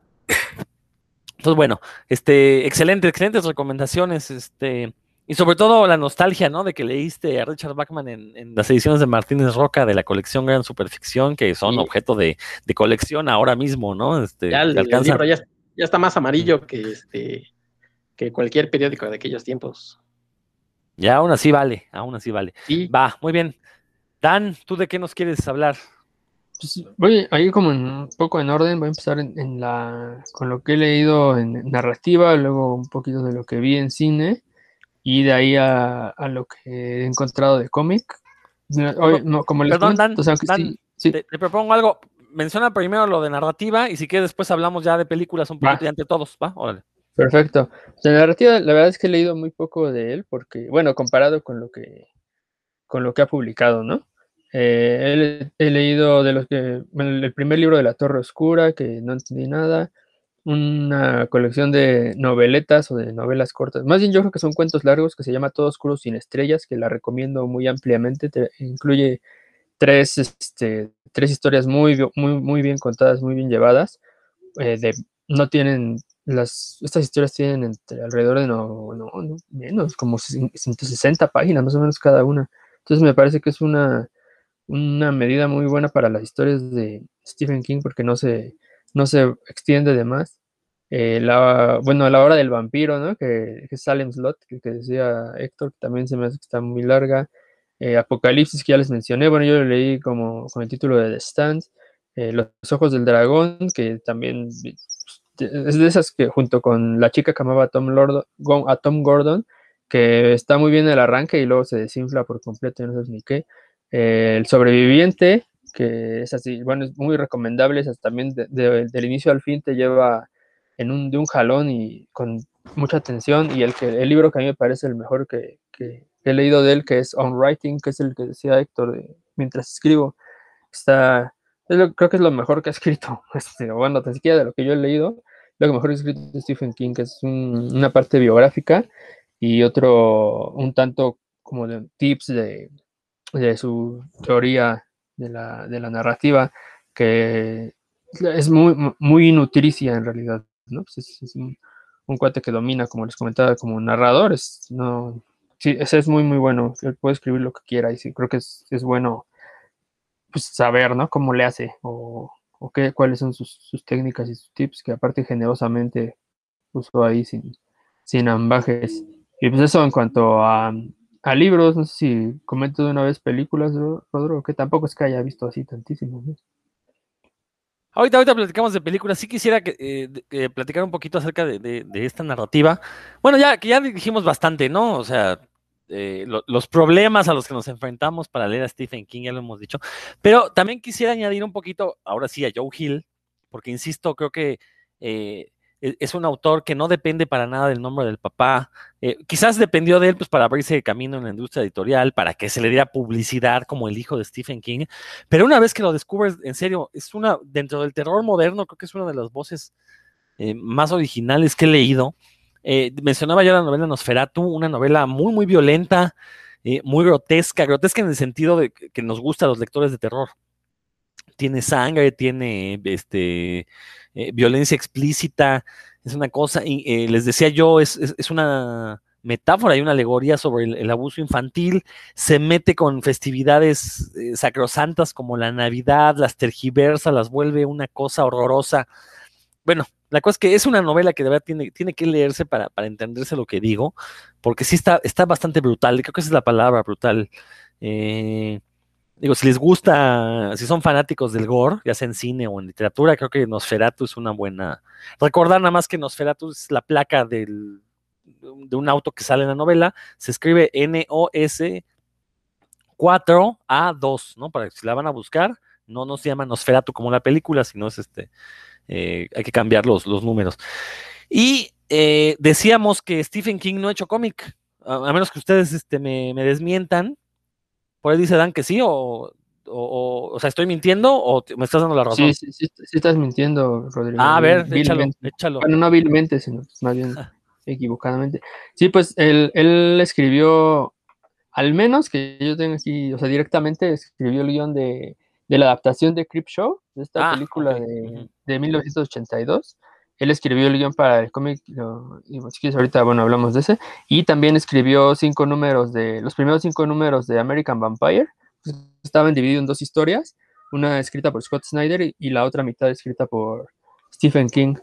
Entonces, bueno, este, excelente, excelentes recomendaciones, este, y sobre todo la nostalgia, ¿no? De que leíste a Richard Bachman en, en las ediciones de Martínez Roca de la colección Gran Superficción, que son Sí. objeto de, de colección ahora mismo, ¿no? Este, Ya el, libro ya, ya está más amarillo que este que cualquier periódico de aquellos tiempos. Ya aún así vale, aún así vale. Sí, Va, muy bien. Dan, ¿tú de qué nos quieres hablar? Pues voy ahí como en un poco en orden, voy a empezar en, en la, con lo que he leído en narrativa, luego un poquito de lo que vi en cine y de ahí a, a lo que he encontrado de cómic. No, hoy, no, como les Perdón, comento, Dan, o sea, que Dan, sí, sí, Te, te propongo algo. Menciona primero lo de narrativa y si quieres después hablamos ya de películas un poquito y entre todos, ¿va? Órale. Perfecto. De narrativa, la verdad es que he leído muy poco de él, porque, bueno, comparado con lo que, con lo que ha publicado, ¿no? Eh, he, leído de los que, el primer libro de La Torre Oscura, que no entendí nada, una colección de noveletas o de novelas cortas. Más bien yo creo que son cuentos largos que se llama Todo Oscuro sin Estrellas, que la recomiendo muy ampliamente. Te, incluye tres, este, tres historias muy, muy, muy bien contadas, muy bien llevadas. Eh, de, no tienen, las, estas historias tienen entre, alrededor de no, no, no, menos, como 160 páginas más o menos cada una. Entonces me parece que es una, una medida muy buena para las historias de Stephen King porque no se, no se extiende de más. Eh, la, bueno, la hora del vampiro, ¿no? Que, que Salem Slot, que, decía Héctor, que también se me hace que está muy larga. Eh, Apocalipsis, que ya les mencioné, bueno, yo leí como con el título de The Stand. Eh, Los Ojos del Dragón, que también es de esas que junto con la chica que amaba a Tom, Lord, a Tom Gordon, que está muy bien el arranque y luego se desinfla por completo, no sé ni qué. el sobreviviente, que es así, bueno, es muy recomendable, es también del inicio al fin te lleva en un, de un jalón y con mucha atención. Y el, que, el libro que a mí me parece el mejor que, que, he leído de él, que es On Writing, que es el que decía Héctor, de, mientras escribo, está, creo que es lo mejor que ha escrito, este, bueno, ni siquiera de lo que yo he leído, lo que mejor escrito de Stephen King, que es un, una parte biográfica y otro un tanto como de tips de, de su teoría de la, de la narrativa, que es muy, muy nutricia en realidad. ¿no? Pues es, un, cuate que domina, como les comentaba, como narrador, es, no, sí, ese es muy, muy bueno, él puede escribir lo que quiera y sí, creo que es, es bueno pues, saber, ¿no? Cómo le hace o qué, cuáles son sus, sus, técnicas y sus tips, que aparte generosamente puso ahí sin, sin ambajes. Y pues eso en cuanto a, a libros, no sé si comento de una vez películas, Rodrigo, que tampoco es que haya visto así tantísimo. ¿no? Ahorita, ahorita platicamos de películas. Sí quisiera que, eh, platicar un poquito acerca de, esta narrativa. Bueno, ya que ya dijimos bastante, ¿no? O sea, eh, los problemas a los que nos enfrentamos para leer a Stephen King, ya lo hemos dicho. Pero también quisiera añadir un poquito, ahora sí, a Joe Hill, porque insisto, creo que eh, e-, es un autor que no depende para nada del nombre del papá. Eh, quizás dependió de él pues, para abrirse camino en la industria editorial, para que se le diera publicidad como el hijo de Stephen King. Pero una vez que lo descubres, en serio, es una, dentro del terror moderno, creo que es una de las voces más originales que he leído. Eh, mencionaba yo la novela Nosferatu, una novela muy, muy violenta, muy grotesca, grotesca en el sentido de que nos gusta a los lectores de terror. Tiene sangre, tiene este eh, violencia explícita, es una cosa, y eh, les decía yo, es, una metáfora y una alegoría sobre el, abuso infantil, se mete con festividades eh, sacrosantas como la Navidad, las tergiversa, las vuelve una cosa horrorosa. Bueno, la cosa es que es una novela que de verdad tiene, tiene que leerse para, para, entenderse lo que digo, porque sí está, está bastante brutal, creo que esa es la palabra, brutal. Eh, digo, si les gusta, si son fanáticos del gore, ya sea en cine o en literatura, creo que Nosferatu es una buena. Recordar nada más que Nosferatu es la placa del, de un auto que sale en la novela, se escribe N-O-S 4A2, ¿no? Para que si la van a buscar, no, no se llama Nosferatu como la película, sino es este, eh, hay que cambiar los, los números. Y eh, decíamos que Stephen King no ha hecho cómic, a, menos que ustedes este, me, me desmientan, por ahí dice Dan que sí, o, o, o sea, ¿estoy mintiendo o me estás dando la razón? Sí, sí, sí, sí estás mintiendo, Rodrigo. Ah, a ver, échalo, échalo. Bueno, no hábilmente, sino más bien equivocadamente. Sí, pues él, él escribió, al menos que yo tengo aquí, o sea, directamente escribió el guion de, de la adaptación de Creep Show, de esta ah, película de, de 1982 él escribió el guion para el cómic, y si quieres ahorita, bueno, hablamos de ese, y también escribió cinco números de, los primeros cinco números de American Vampire, pues, estaban divididos en dos historias, una escrita por Scott Snyder y la otra mitad escrita por Stephen King.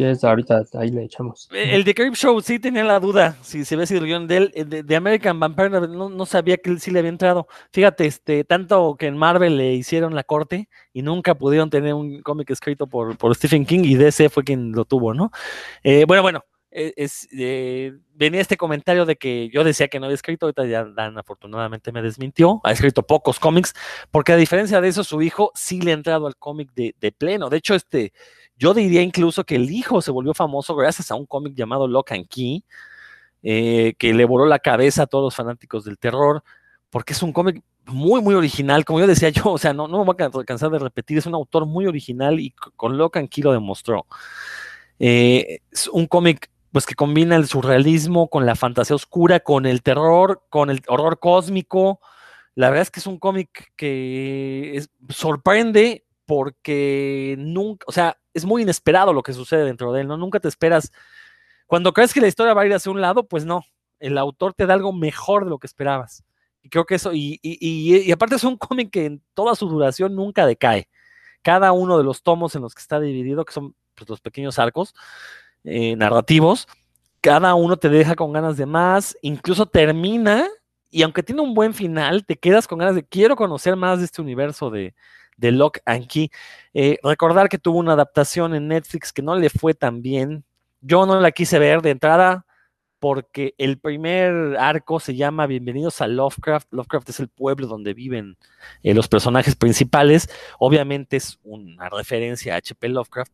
Y es ahorita ahí le echamos. Eh, el de Creep Show sí tenía la duda si se había sido el de él. De, de American Vampire no, no, sabía que él sí le había entrado. Fíjate, este, tanto que en Marvel le hicieron la corte y nunca pudieron tener un cómic escrito por, por Stephen King y DC fue quien lo tuvo, ¿no? Eh, bueno, bueno, eh, venía este comentario de que yo decía que no había escrito, ahorita ya Dan afortunadamente me desmintió, ha escrito pocos cómics, porque a diferencia de eso, su hijo sí le ha entrado al cómic de, de pleno. De hecho, este yo diría incluso que el hijo se volvió famoso gracias a un cómic llamado Lock and Key, eh, que le voló la cabeza a todos los fanáticos del terror, porque es un cómic muy, muy original. Como yo decía yo, o sea, no, no me voy a cansar de repetir, es un autor muy original y con Lock and Key lo demostró. Eh, es un cómic pues que combina el surrealismo con la fantasía oscura, con el terror, con el horror cósmico. La verdad es que es un cómic que sorprende porque nunca, o sea, es muy inesperado lo que sucede dentro de él, ¿no? Nunca te esperas. Cuando crees que la historia va a ir hacia un lado, pues no. El autor te da algo mejor de lo que esperabas. Y creo que eso, y, y aparte es un cómic que en toda su duración nunca decae. Cada uno de los tomos en los que está dividido, que son pues, los pequeños arcos eh, narrativos, cada uno te deja con ganas de más, incluso termina, y aunque tiene un buen final, te quedas con ganas de quiero conocer más de este universo de, de Lock and Key. Eh, recordar que tuvo una adaptación en Netflix que no le fue tan bien. Yo no la quise ver de entrada porque el primer arco se llama Bienvenidos a Lovecraft. Lovecraft es el pueblo donde viven eh, los personajes principales. Obviamente es una referencia a H.P. Lovecraft.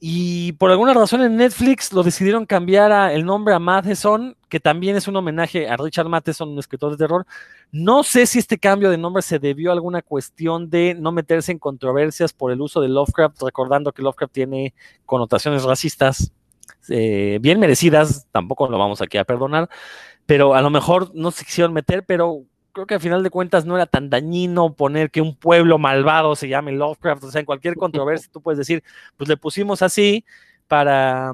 Y por alguna razón en Netflix lo decidieron cambiar el nombre a Matheson, que también es un homenaje a Richard Matheson, un escritor de terror. No sé si este cambio de nombre se debió a alguna cuestión de no meterse en controversias por el uso de Lovecraft, recordando que Lovecraft tiene connotaciones racistas eh, bien merecidas, tampoco lo vamos aquí a perdonar, pero a lo mejor no se quisieron meter, pero creo que al final de cuentas no era tan dañino poner que un pueblo malvado se llame Lovecraft, o sea, en cualquier controversia tú puedes decir, pues le pusimos así para,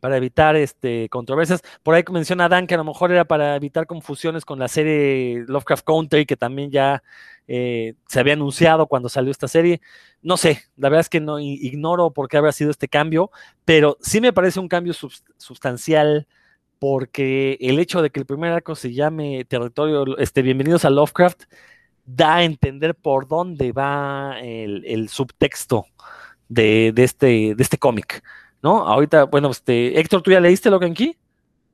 para evitar este, controversias. Por ahí menciona Dan que a lo mejor era para evitar confusiones con la serie Lovecraft Country, que también ya eh, se había anunciado cuando salió esta serie. No sé, la verdad es que no ignoro por qué habrá sido este cambio, pero sí me parece un cambio sustancial porque el hecho de que el primer arco se llame Territorio, este, Bienvenidos a Lovecraft, da a entender por dónde va el, subtexto de, este, de este cómic, ¿no? Ahorita, bueno, este, Héctor, ¿tú ya leíste lo que aquí?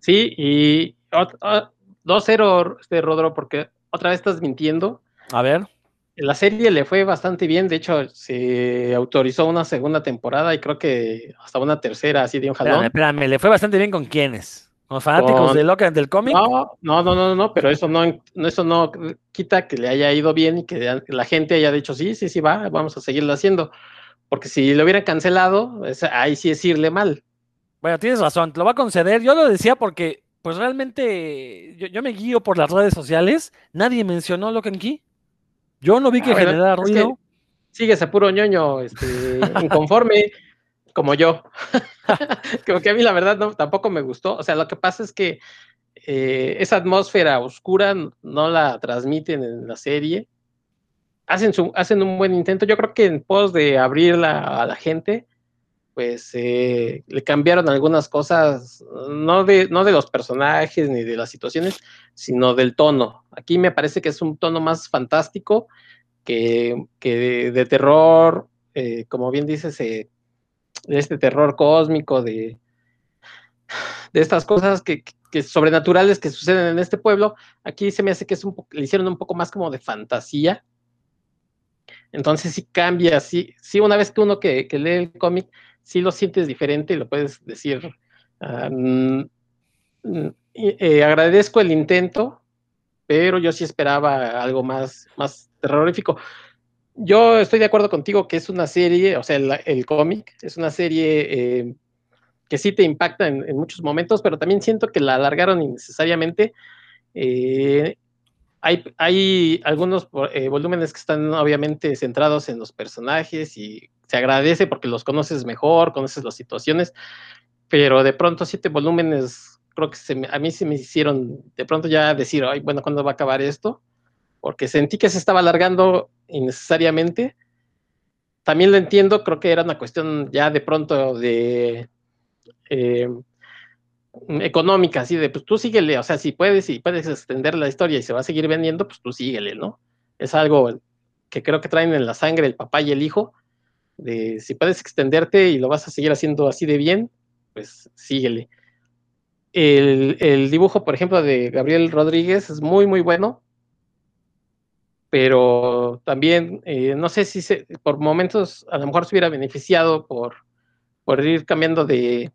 Sí, y 2-0, este, Rodro, porque otra vez estás mintiendo. A ver. La serie le fue bastante bien, de hecho se autorizó una segunda temporada y creo que hasta una tercera, así de un jalón. Espérame, espérame, ¿le fue bastante bien con quiénes? ¿Los fanáticos de del cómic? No, no, no, no, no, pero eso no, eso no quita que le haya ido bien y que la gente haya dicho, sí, sí, sí, va, vamos a seguirlo haciendo. Porque si lo hubieran cancelado, ahí sí es irle mal. Bueno, tienes razón, te lo va a conceder. Yo lo decía porque, pues realmente, yo, me guío por las redes sociales. Nadie mencionó Locan Key. Yo no vi que ah, generara ruido. sigue ese puro ñoño, este, inconforme como yo. como que a mí la verdad no, tampoco me gustó. O sea, lo que pasa es que eh, esa atmósfera oscura no la transmiten en la serie. Hacen, su, hacen un buen intento. Yo creo que en pos de abrirla a la gente, pues eh, le cambiaron algunas cosas, no de, no de los personajes ni de las situaciones, sino del tono. Aquí me parece que es un tono más fantástico que, de, terror, eh, como bien dices, eh, de este terror cósmico, de, de estas cosas que, sobrenaturales que suceden en este pueblo, aquí se me hace que es un le hicieron un poco más como de fantasía. Entonces sí cambia, sí, sí una vez que uno que, lee el cómic, sí lo sientes diferente y lo puedes decir. Ah, mm, mm, eh, agradezco el intento, pero yo sí esperaba algo más, más terrorífico yo estoy de acuerdo contigo que es una serie, o sea, el, cómic es una serie eh, que sí te impacta en, muchos momentos, pero también siento que la alargaron innecesariamente. Eh, hay, algunos eh, volúmenes que están obviamente centrados en los personajes y se agradece porque los conoces mejor, conoces las situaciones, pero de pronto siete volúmenes creo que a mí se me hicieron de pronto ya decir, ay, bueno, ¿cuándo va a acabar esto? Porque sentí que se estaba alargando innecesariamente. También lo entiendo, creo que era una cuestión ya de pronto de eh, económica, así de, pues tú síguele, o sea, si puedes y puedes extender la historia y se va a seguir vendiendo, pues tú síguele, ¿no? Es algo que creo que traen en la sangre el papá y el hijo, de si puedes extenderte y lo vas a seguir haciendo así de bien, pues síguele. El, el dibujo, por ejemplo, de Gabriel Rodríguez es muy, muy bueno pero también eh, no sé si por momentos a lo mejor se hubiera beneficiado por, por ir cambiando de,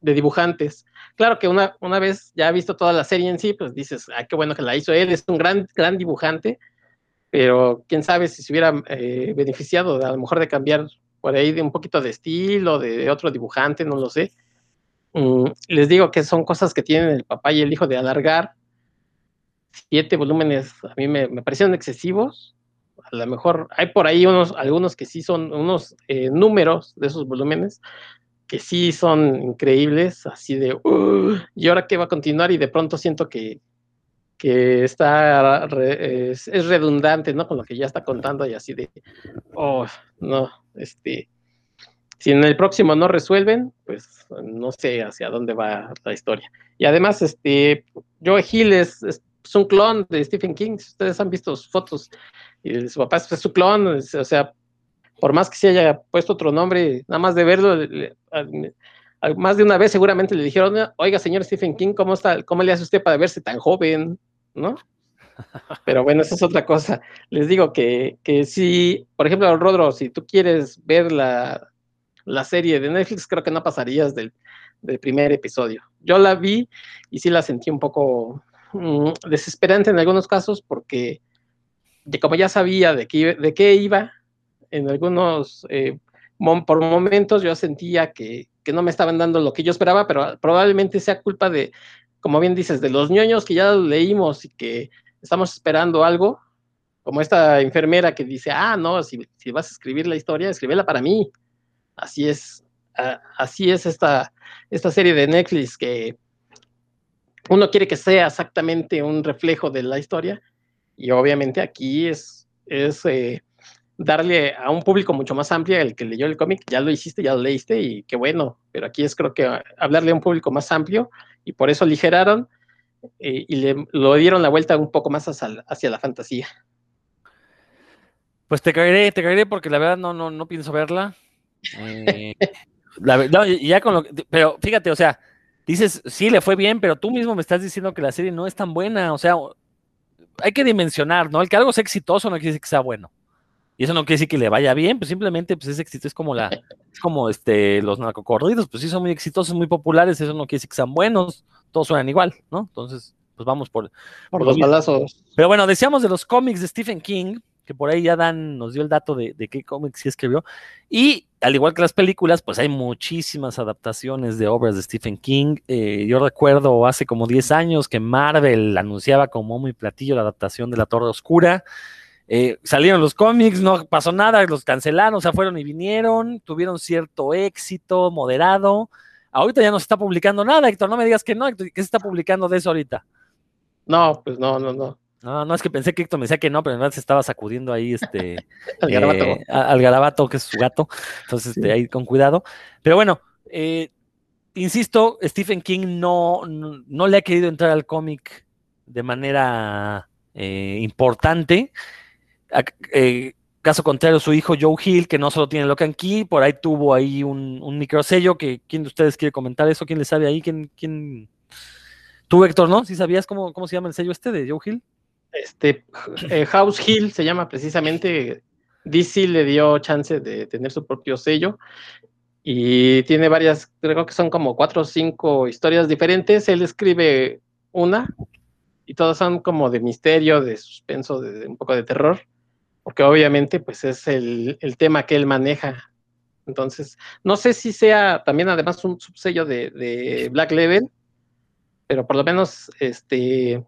de dibujantes. Claro que una, una vez ya visto toda la serie en sí, pues dices, ah, qué bueno que la hizo él, es un gran, gran dibujante, pero quién sabe si se hubiera eh, beneficiado a lo mejor de cambiar por ahí de un poquito de estilo, de otro dibujante, no lo sé. Mm, les digo que son cosas que tienen el papá y el hijo de alargar. Siete volúmenes a mí me, me parecieron excesivos. A lo mejor hay por ahí unos, algunos que sí son unos eh, números de esos volúmenes que sí son increíbles, así de, "Uh, ¿y ahora qué va a continuar? Y de pronto siento que, que está, es, redundante, ¿no? Con lo que ya está contando y así de, oh, no, este, si en el próximo no resuelven, pues no sé hacia dónde va la historia. Y además, este, Joe Hill es un clon de Stephen King, si ustedes han visto sus fotos, y su papá es su clon, o sea, por más que se haya puesto otro nombre, nada más de verlo, le- le- a- a- más de una vez seguramente le dijeron, oiga, señor Stephen King, ¿cómo está, cómo le hace usted para verse tan joven? ¿No? Pero bueno, esa es otra cosa. Les digo que, que si, por ejemplo, Rodro, si tú quieres ver la, la serie de Netflix, creo que no pasarías del, del primer episodio. Yo la vi y sí la sentí un poco mm, desesperante en algunos casos porque de como ya sabía de qué, de qué iba, en algunos, eh, por momentos yo sentía que, que no me estaban dando lo que yo esperaba, pero probablemente sea culpa de, como bien dices, de los ñoños que ya leímos y que estamos esperando algo, como esta enfermera que dice, ah, no, si, si vas a escribir la historia, escríbela para mí. Así es, así es esta, esta serie de Netflix que uno quiere que sea exactamente un reflejo de la historia y obviamente aquí es, es eh, darle a un público mucho más amplio el que leyó el cómic, ya lo hiciste, ya lo leíste y qué bueno, pero aquí es creo que hablarle a un público más amplio y por eso aligeraron eh, y le, lo dieron la vuelta un poco más hacia, la fantasía. Pues te caeré, te caeré porque la verdad no, no, no pienso verla. Eh, la no, ya con lo pero fíjate, o sea, dices, sí, le fue bien, pero tú mismo me estás diciendo que la serie no es tan buena, o sea, hay que dimensionar, ¿no? El que algo sea exitoso no quiere decir que sea bueno. Y eso no quiere decir que le vaya bien, pues simplemente pues es éxito, es como la, es como este, los narcocorridos, pues sí son muy exitosos, muy populares, eso no quiere decir que sean buenos, todos suenan igual, ¿no? Entonces, pues vamos por, Por lo los balazos. Pero bueno, decíamos de los cómics de Stephen King, que por ahí ya Dan nos dio el dato de, de qué cómics sí escribió. Y al igual que las películas, pues hay muchísimas adaptaciones de obras de Stephen King. Eh, yo recuerdo hace como 10 años que Marvel anunciaba como muy platillo la adaptación de La Torre Oscura. Eh, salieron los cómics, no pasó nada, los cancelaron, o sea, fueron y vinieron, tuvieron cierto éxito moderado. Ahorita ya no se está publicando nada, Héctor, no me digas que no, Héctor, ¿qué se está publicando de eso ahorita? No, pues no, no, no. No, no, es que pensé que Héctor me decía que no, pero en verdad se estaba sacudiendo ahí este garabato. eh, al garabato, que es su gato. Entonces, Sí. este, ahí con cuidado. Pero bueno, eh, insisto, Stephen King no, no, no le ha querido entrar al cómic de manera eh, importante. Caso contrario, su hijo Joe Hill, que no solo tiene Locan Key, por ahí tuvo ahí un, un microsello, que ¿quién de ustedes quiere comentar eso? ¿Quién le sabe ahí? ¿Quién, quién? Tú, Héctor, ¿no? ¿Sí sabías cómo, cómo se llama el sello este de Joe Hill? Este, eh, House Hill se llama precisamente. DC le dio chance de tener su propio sello y tiene varias, creo que son como cuatro o cinco historias diferentes. Él escribe una y todas son como de misterio, de suspenso, de, un poco de terror, porque obviamente pues es el, el tema que él maneja. Entonces, no sé si sea también además un subsello de, de Black Level, pero por lo menos este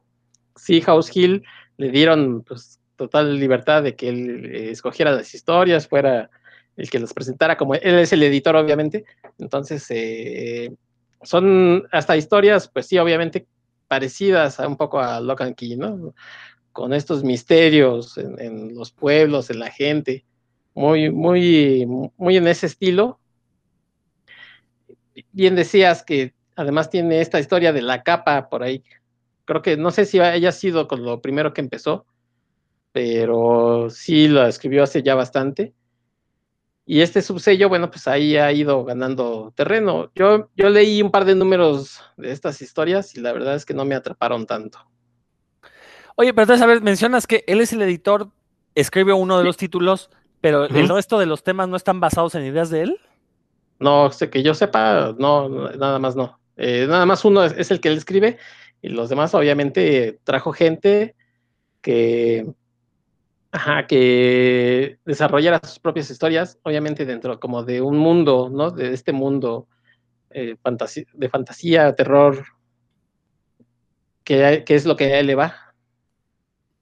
sí, House Hill le dieron pues, total libertad de que él eh, escogiera las historias, fuera el que las presentara, como él es el editor, obviamente. Entonces, eh, son hasta historias, pues sí, obviamente parecidas a un poco a Lock and Key, ¿no? Con estos misterios en, en los pueblos, en la gente, muy, muy, muy en ese estilo. Bien decías que además tiene esta historia de la capa por ahí creo que no sé si haya sido con lo primero que empezó, pero sí lo escribió hace ya bastante. Y este subsello, bueno, pues ahí ha ido ganando terreno. Yo, yo leí un par de números de estas historias y la verdad es que no me atraparon tanto. Oye, pero entonces, a ver, mencionas que él es el editor, escribe uno de los títulos, pero el resto de los temas no están basados en ideas de él. No, sé que yo sepa, no, no, nada más no. Eh, nada más uno es, es el que él escribe y los demás obviamente trajo gente que, Ajá, que desarrollara sus propias historias, obviamente dentro como de un mundo, ¿no? De este mundo eh, de fantasía, terror, que, es lo que a él le va.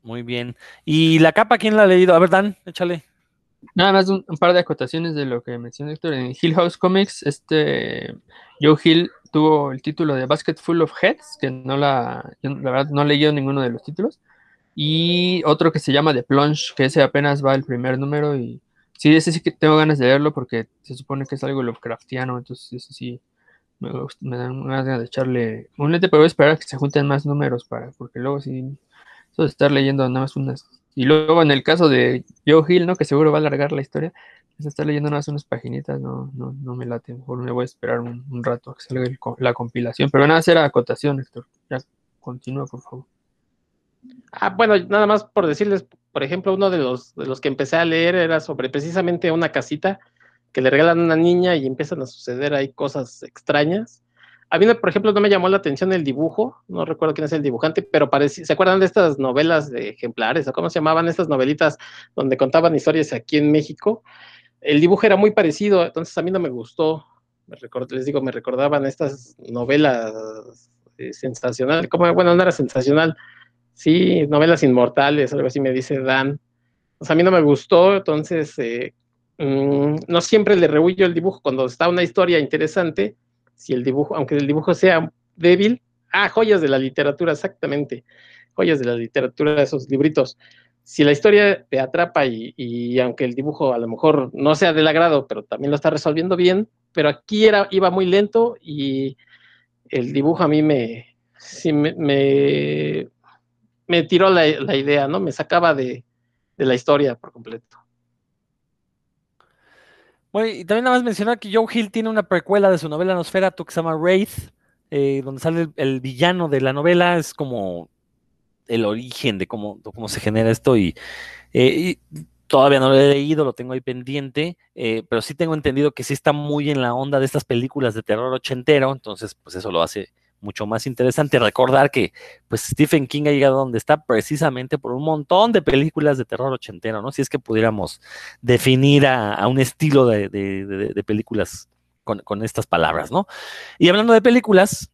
Muy bien. ¿Y la capa quién la ha leído? A ver, Dan, échale. Nada más un, par de acotaciones de lo que mencionó Héctor. En Hill House Comics, este Joe Hill tuvo el título de Basket Full of Heads, que no la, la verdad no leí ninguno de los títulos. Y otro que se llama The Plunge, que ese apenas va el primer número. Y sí, ese sí que tengo ganas de leerlo porque se supone que es algo Lovecraftiano, entonces ese sí me, me dan ganas de echarle un lente, pero voy a esperar a que se junten más números para, porque luego sí, eso de estar leyendo nada más unas. Y luego en el caso de Joe Hill, ¿no? Que seguro va a alargar la historia, es estar leyendo nada más unas paginitas, no, no, no me late, mejor me voy a esperar un, rato a que salga la compilación. Pero nada, hacer acotación, Héctor. Ya, continúa, por favor. Ah, bueno, nada más por decirles, por ejemplo, uno de los, de los que empecé a leer era sobre precisamente una casita que le regalan a una niña y empiezan a suceder ahí cosas extrañas. A mí, por ejemplo, no me llamó la atención el dibujo, no recuerdo quién es el dibujante, pero ¿se acuerdan de estas novelas de ejemplares o cómo se llamaban estas novelitas donde contaban historias aquí en México? El dibujo era muy parecido, entonces a mí no me gustó. Me les digo, me recordaban estas novelas eh, sensacionales, como, bueno, no era sensacional, sí, novelas inmortales, algo así me dice Dan. A mí no me gustó, entonces eh, Mm, no siempre le rehuyo el dibujo cuando está una historia interesante, si el dibujo, aunque el dibujo sea débil, ah, joyas de la literatura, exactamente, joyas de la literatura, esos libritos. Si la historia te atrapa y, aunque el dibujo a lo mejor no sea del agrado, pero también lo está resolviendo bien, pero aquí era, iba muy lento y el dibujo a mí me, me, me, tiró la, idea, ¿no? Me sacaba de la historia por completo. Bueno, y también nada más mencionar que Joe Hill tiene una precuela de su novela Nosferatu que se llama Wraith, eh, donde sale el, villano de la novela, es como el origen de cómo, cómo se genera esto y, eh, todavía no lo he leído, lo tengo ahí pendiente, eh, pero sí tengo entendido que sí está muy en la onda de estas películas de terror ochentero, entonces pues eso lo hace mucho más interesante recordar que pues Stephen King ha llegado donde está precisamente por un montón de películas de terror ochentero, ¿no? Si es que pudiéramos definir a, un estilo de, películas con, estas palabras, ¿no? Y hablando de películas,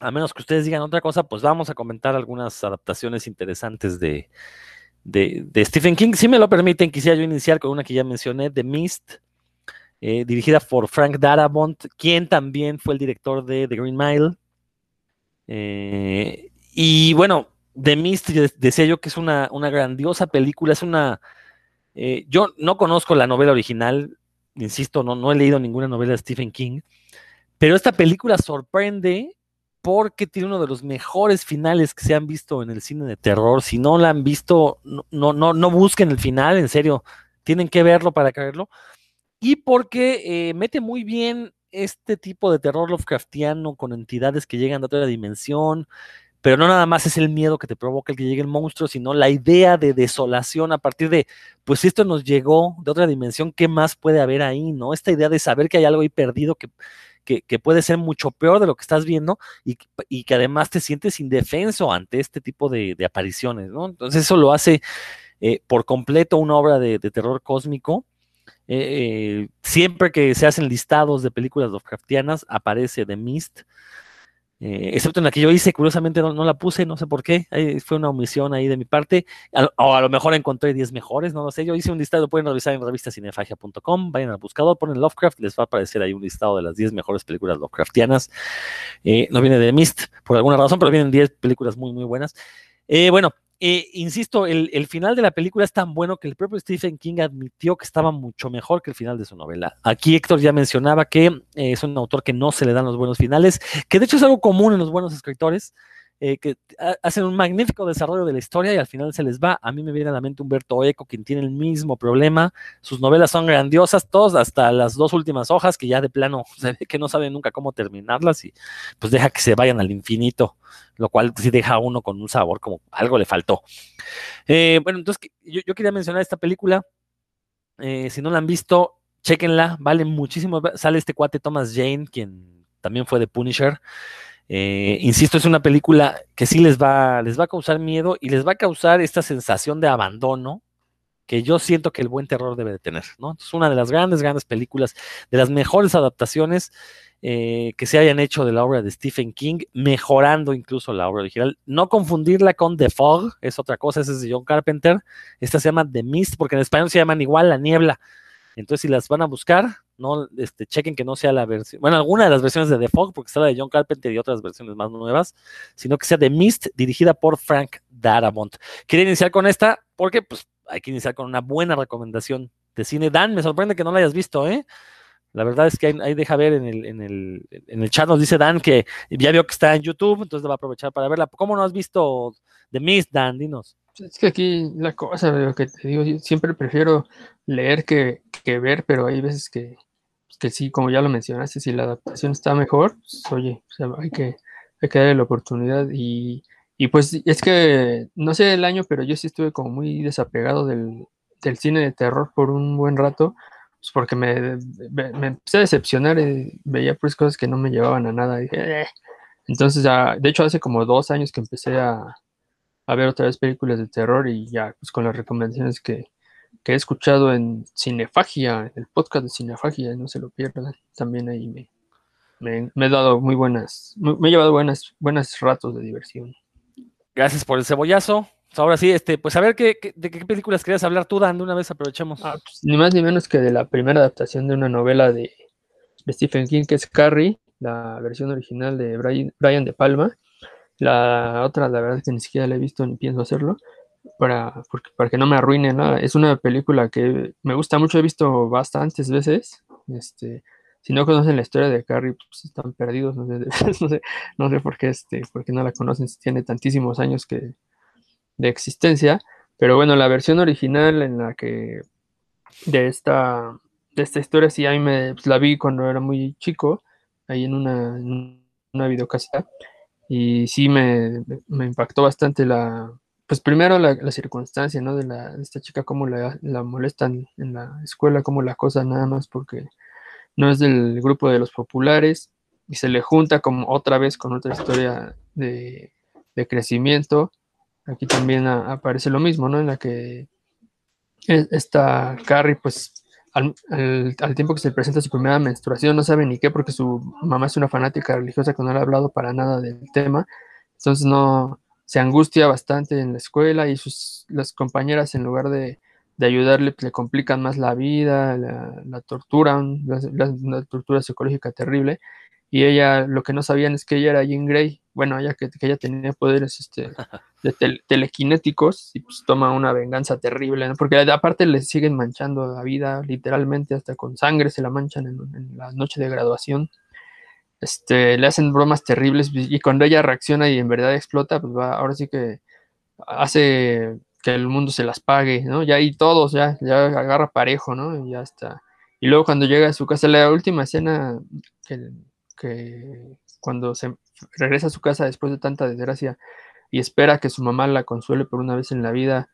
a menos que ustedes digan otra cosa, pues vamos a comentar algunas adaptaciones interesantes de, de, Stephen King. Si me lo permiten, quisiera yo iniciar con una que ya mencioné, The Mist, eh, dirigida por Frank Darabont, quien también fue el director de The Green Mile, eh, y bueno, The Mist, decía yo que es una, grandiosa película, es una... Eh, yo no conozco la novela original, insisto, no, no he leído ninguna novela de Stephen King, pero esta película sorprende porque tiene uno de los mejores finales que se han visto en el cine de terror. Si no la han visto, no, no, no busquen el final, en serio, tienen que verlo para creerlo. Y porque eh, mete muy bien este tipo de terror Lovecraftiano con entidades que llegan de otra dimensión, pero no nada más es el miedo que te provoca el que llegue el monstruo, sino la idea de desolación a partir de, pues si esto nos llegó de otra dimensión, ¿qué más puede haber ahí? ¿No? Esta idea de saber que hay algo ahí perdido que, que, puede ser mucho peor de lo que estás viendo y, y, que además te sientes indefenso ante este tipo de, apariciones, ¿no? Entonces eso lo hace eh, por completo una obra de terror cósmico eh, siempre que se hacen listados de películas Lovecraftianas, aparece The Mist. Eh, excepto en la que yo hice, curiosamente no, la puse, no sé por qué, fue una omisión ahí de mi parte, o a lo mejor encontré 10 mejores, no lo sé, yo hice un listado, pueden revisar en revistacinefagia.com, vayan al buscador, ponen Lovecraft, les va a aparecer ahí un listado de las 10 mejores películas Lovecraftianas, eh, no viene de Mist por alguna razón, pero vienen 10 películas muy, muy buenas. bueno, eh, insisto, el, final de la película es tan bueno que el propio Stephen King admitió que estaba mucho mejor que el final de su novela. Aquí Héctor ya mencionaba que eh, es un autor que no se le dan los buenos finales, que de hecho es algo común en los buenos escritores. Eh, que hacen un magnífico desarrollo de la historia y al final se les va. A mí me viene a la mente Humberto Eco, quien tiene el mismo problema. Sus novelas son grandiosas, todas hasta las dos últimas hojas, que ya de plano se ve que no saben nunca cómo terminarlas y pues deja que se vayan al infinito, lo cual sí deja a uno con un sabor como algo le faltó. Eh, bueno, entonces yo, quería mencionar esta película. Eh, si no la han visto, chequenla, vale muchísimo. Sale este cuate Thomas Jane, quien también fue de Punisher. Eh, insisto, es una película que sí les va, les va a causar miedo y les va a causar esta sensación de abandono que yo siento que el buen terror debe de tener, ¿no? Es una de las grandes, grandes películas, de las mejores adaptaciones eh, que se hayan hecho de la obra de Stephen King, mejorando incluso la obra original. No confundirla con The Fog, es otra cosa, es de John Carpenter. Esta se llama The Mist, porque en español se llaman igual La Niebla. Entonces, si las van a buscar, no este, chequen que no sea la versión, bueno, alguna de las versiones de The Fog, porque está la de John Carpenter y otras versiones más nuevas, sino que sea The Mist, dirigida por Frank Darabont. Quiero iniciar con esta, porque pues hay que iniciar con una buena recomendación de cine. Dan, me sorprende que no la hayas visto, ¿eh? La verdad es que ahí, deja ver en el, en, el, en el chat, nos dice Dan que ya vio que está en YouTube, entonces va a aprovechar para verla. ¿Cómo no has visto The Mist, Dan? Dinos. Es que aquí la cosa, lo que te digo, siempre prefiero leer que, que ver, pero hay veces que, que sí, como ya lo mencionaste, si la adaptación está mejor, pues, oye, hay, que, hay que darle la oportunidad. Y, y, pues es que, no sé el año, pero yo sí estuve como muy desapegado del, del cine de terror por un buen rato, pues porque me, me, empecé a decepcionar, y veía pues cosas que no me llevaban a nada. Eh". Entonces, de hecho, hace como dos años que empecé a, a ver otra vez películas de terror y ya, pues con las recomendaciones que, que he escuchado en Cinefagia, en el podcast de Cinefagia, no se lo pierdan. También ahí me, me, he dado muy buenas, me he llevado buenas, buenos ratos de diversión. Gracias por el cebollazo. Pues ahora sí, este, pues a ver qué, de qué películas querías hablar tú, Dan, de una vez aprovechemos. Ah, pues, ni más ni menos que de la primera adaptación de una novela de, Stephen King, que es Carrie, la versión original de Brian, Brian De Palma. La otra, la verdad es que ni siquiera la he visto ni pienso hacerlo para, para que no me arruine nada. Es una película que me gusta mucho, he visto bastantes veces. Este, si no conocen la historia de Carrie, pues están perdidos, no sé, no sé, por qué este, porque no la conocen, tiene tantísimos años que, de existencia. Pero bueno, la versión original en la que de esta, de esta historia, sí, a me pues, la vi cuando era muy chico, ahí en una, en una videocaseta, y sí me, me impactó bastante la, pues primero la, circunstancia, ¿no? De, la, esta chica, cómo la, molestan en la escuela, cómo la cosa nada más porque no es del grupo de los populares y se le junta como otra vez con otra historia de, crecimiento. Aquí también aparece lo mismo, ¿no? En la que e, esta Carrie, pues al, al, tiempo que se presenta su primera menstruación, no sabe ni qué porque su mamá es una fanática religiosa que no le ha hablado para nada del tema. Entonces no, se angustia bastante en la escuela y sus, las compañeras en lugar de, ayudarle pues, le complican más la vida, la, torturan, la, tortura psicológica terrible. Y ella, lo que no sabían es que ella era Jean Grey, bueno, ella que, ella tenía poderes este, de telequinéticos y pues toma una venganza terrible, porque aparte le siguen manchando la vida, literalmente, hasta con sangre se la manchan en, en la noche de graduación este, le hacen bromas terribles y cuando ella reacciona y en verdad explota, pues va, ahora sí que hace que el mundo se las pague, ¿no? Ya y todos, ya, ya agarra parejo, ¿no? Y ya está. Y luego cuando llega a su casa, la última escena que, que cuando se regresa a su casa después de tanta desgracia y espera que su mamá la consuele por una vez en la vida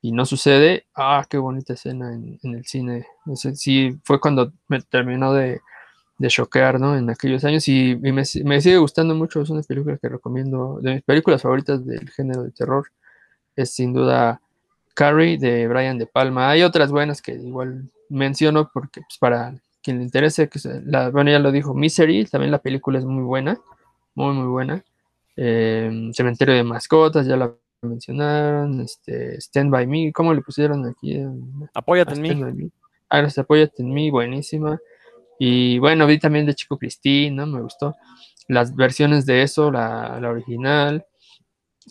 y no sucede, ah, qué bonita escena en, el cine. No sé, sí, fue cuando me terminó de, de choquear, ¿no? En aquellos años y, me, sigue gustando mucho, es una película que recomiendo, de mis películas favoritas del género de terror, es sin duda Carrie de Brian De Palma. Hay otras buenas que igual menciono porque pues, para quien le interese, que la, bueno, ya lo dijo, Misery, también la película es muy buena, muy, muy buena. Em, Cementerio de Mascotas, ya la mencionaron, este, Stand By Me, ¿cómo le pusieron aquí? Apóyate en mí. Ah, Apóyate en mí, buenísima. Y bueno, vi también de Chico Cristín, ¿no? Me gustó. Las versiones de eso, la, original.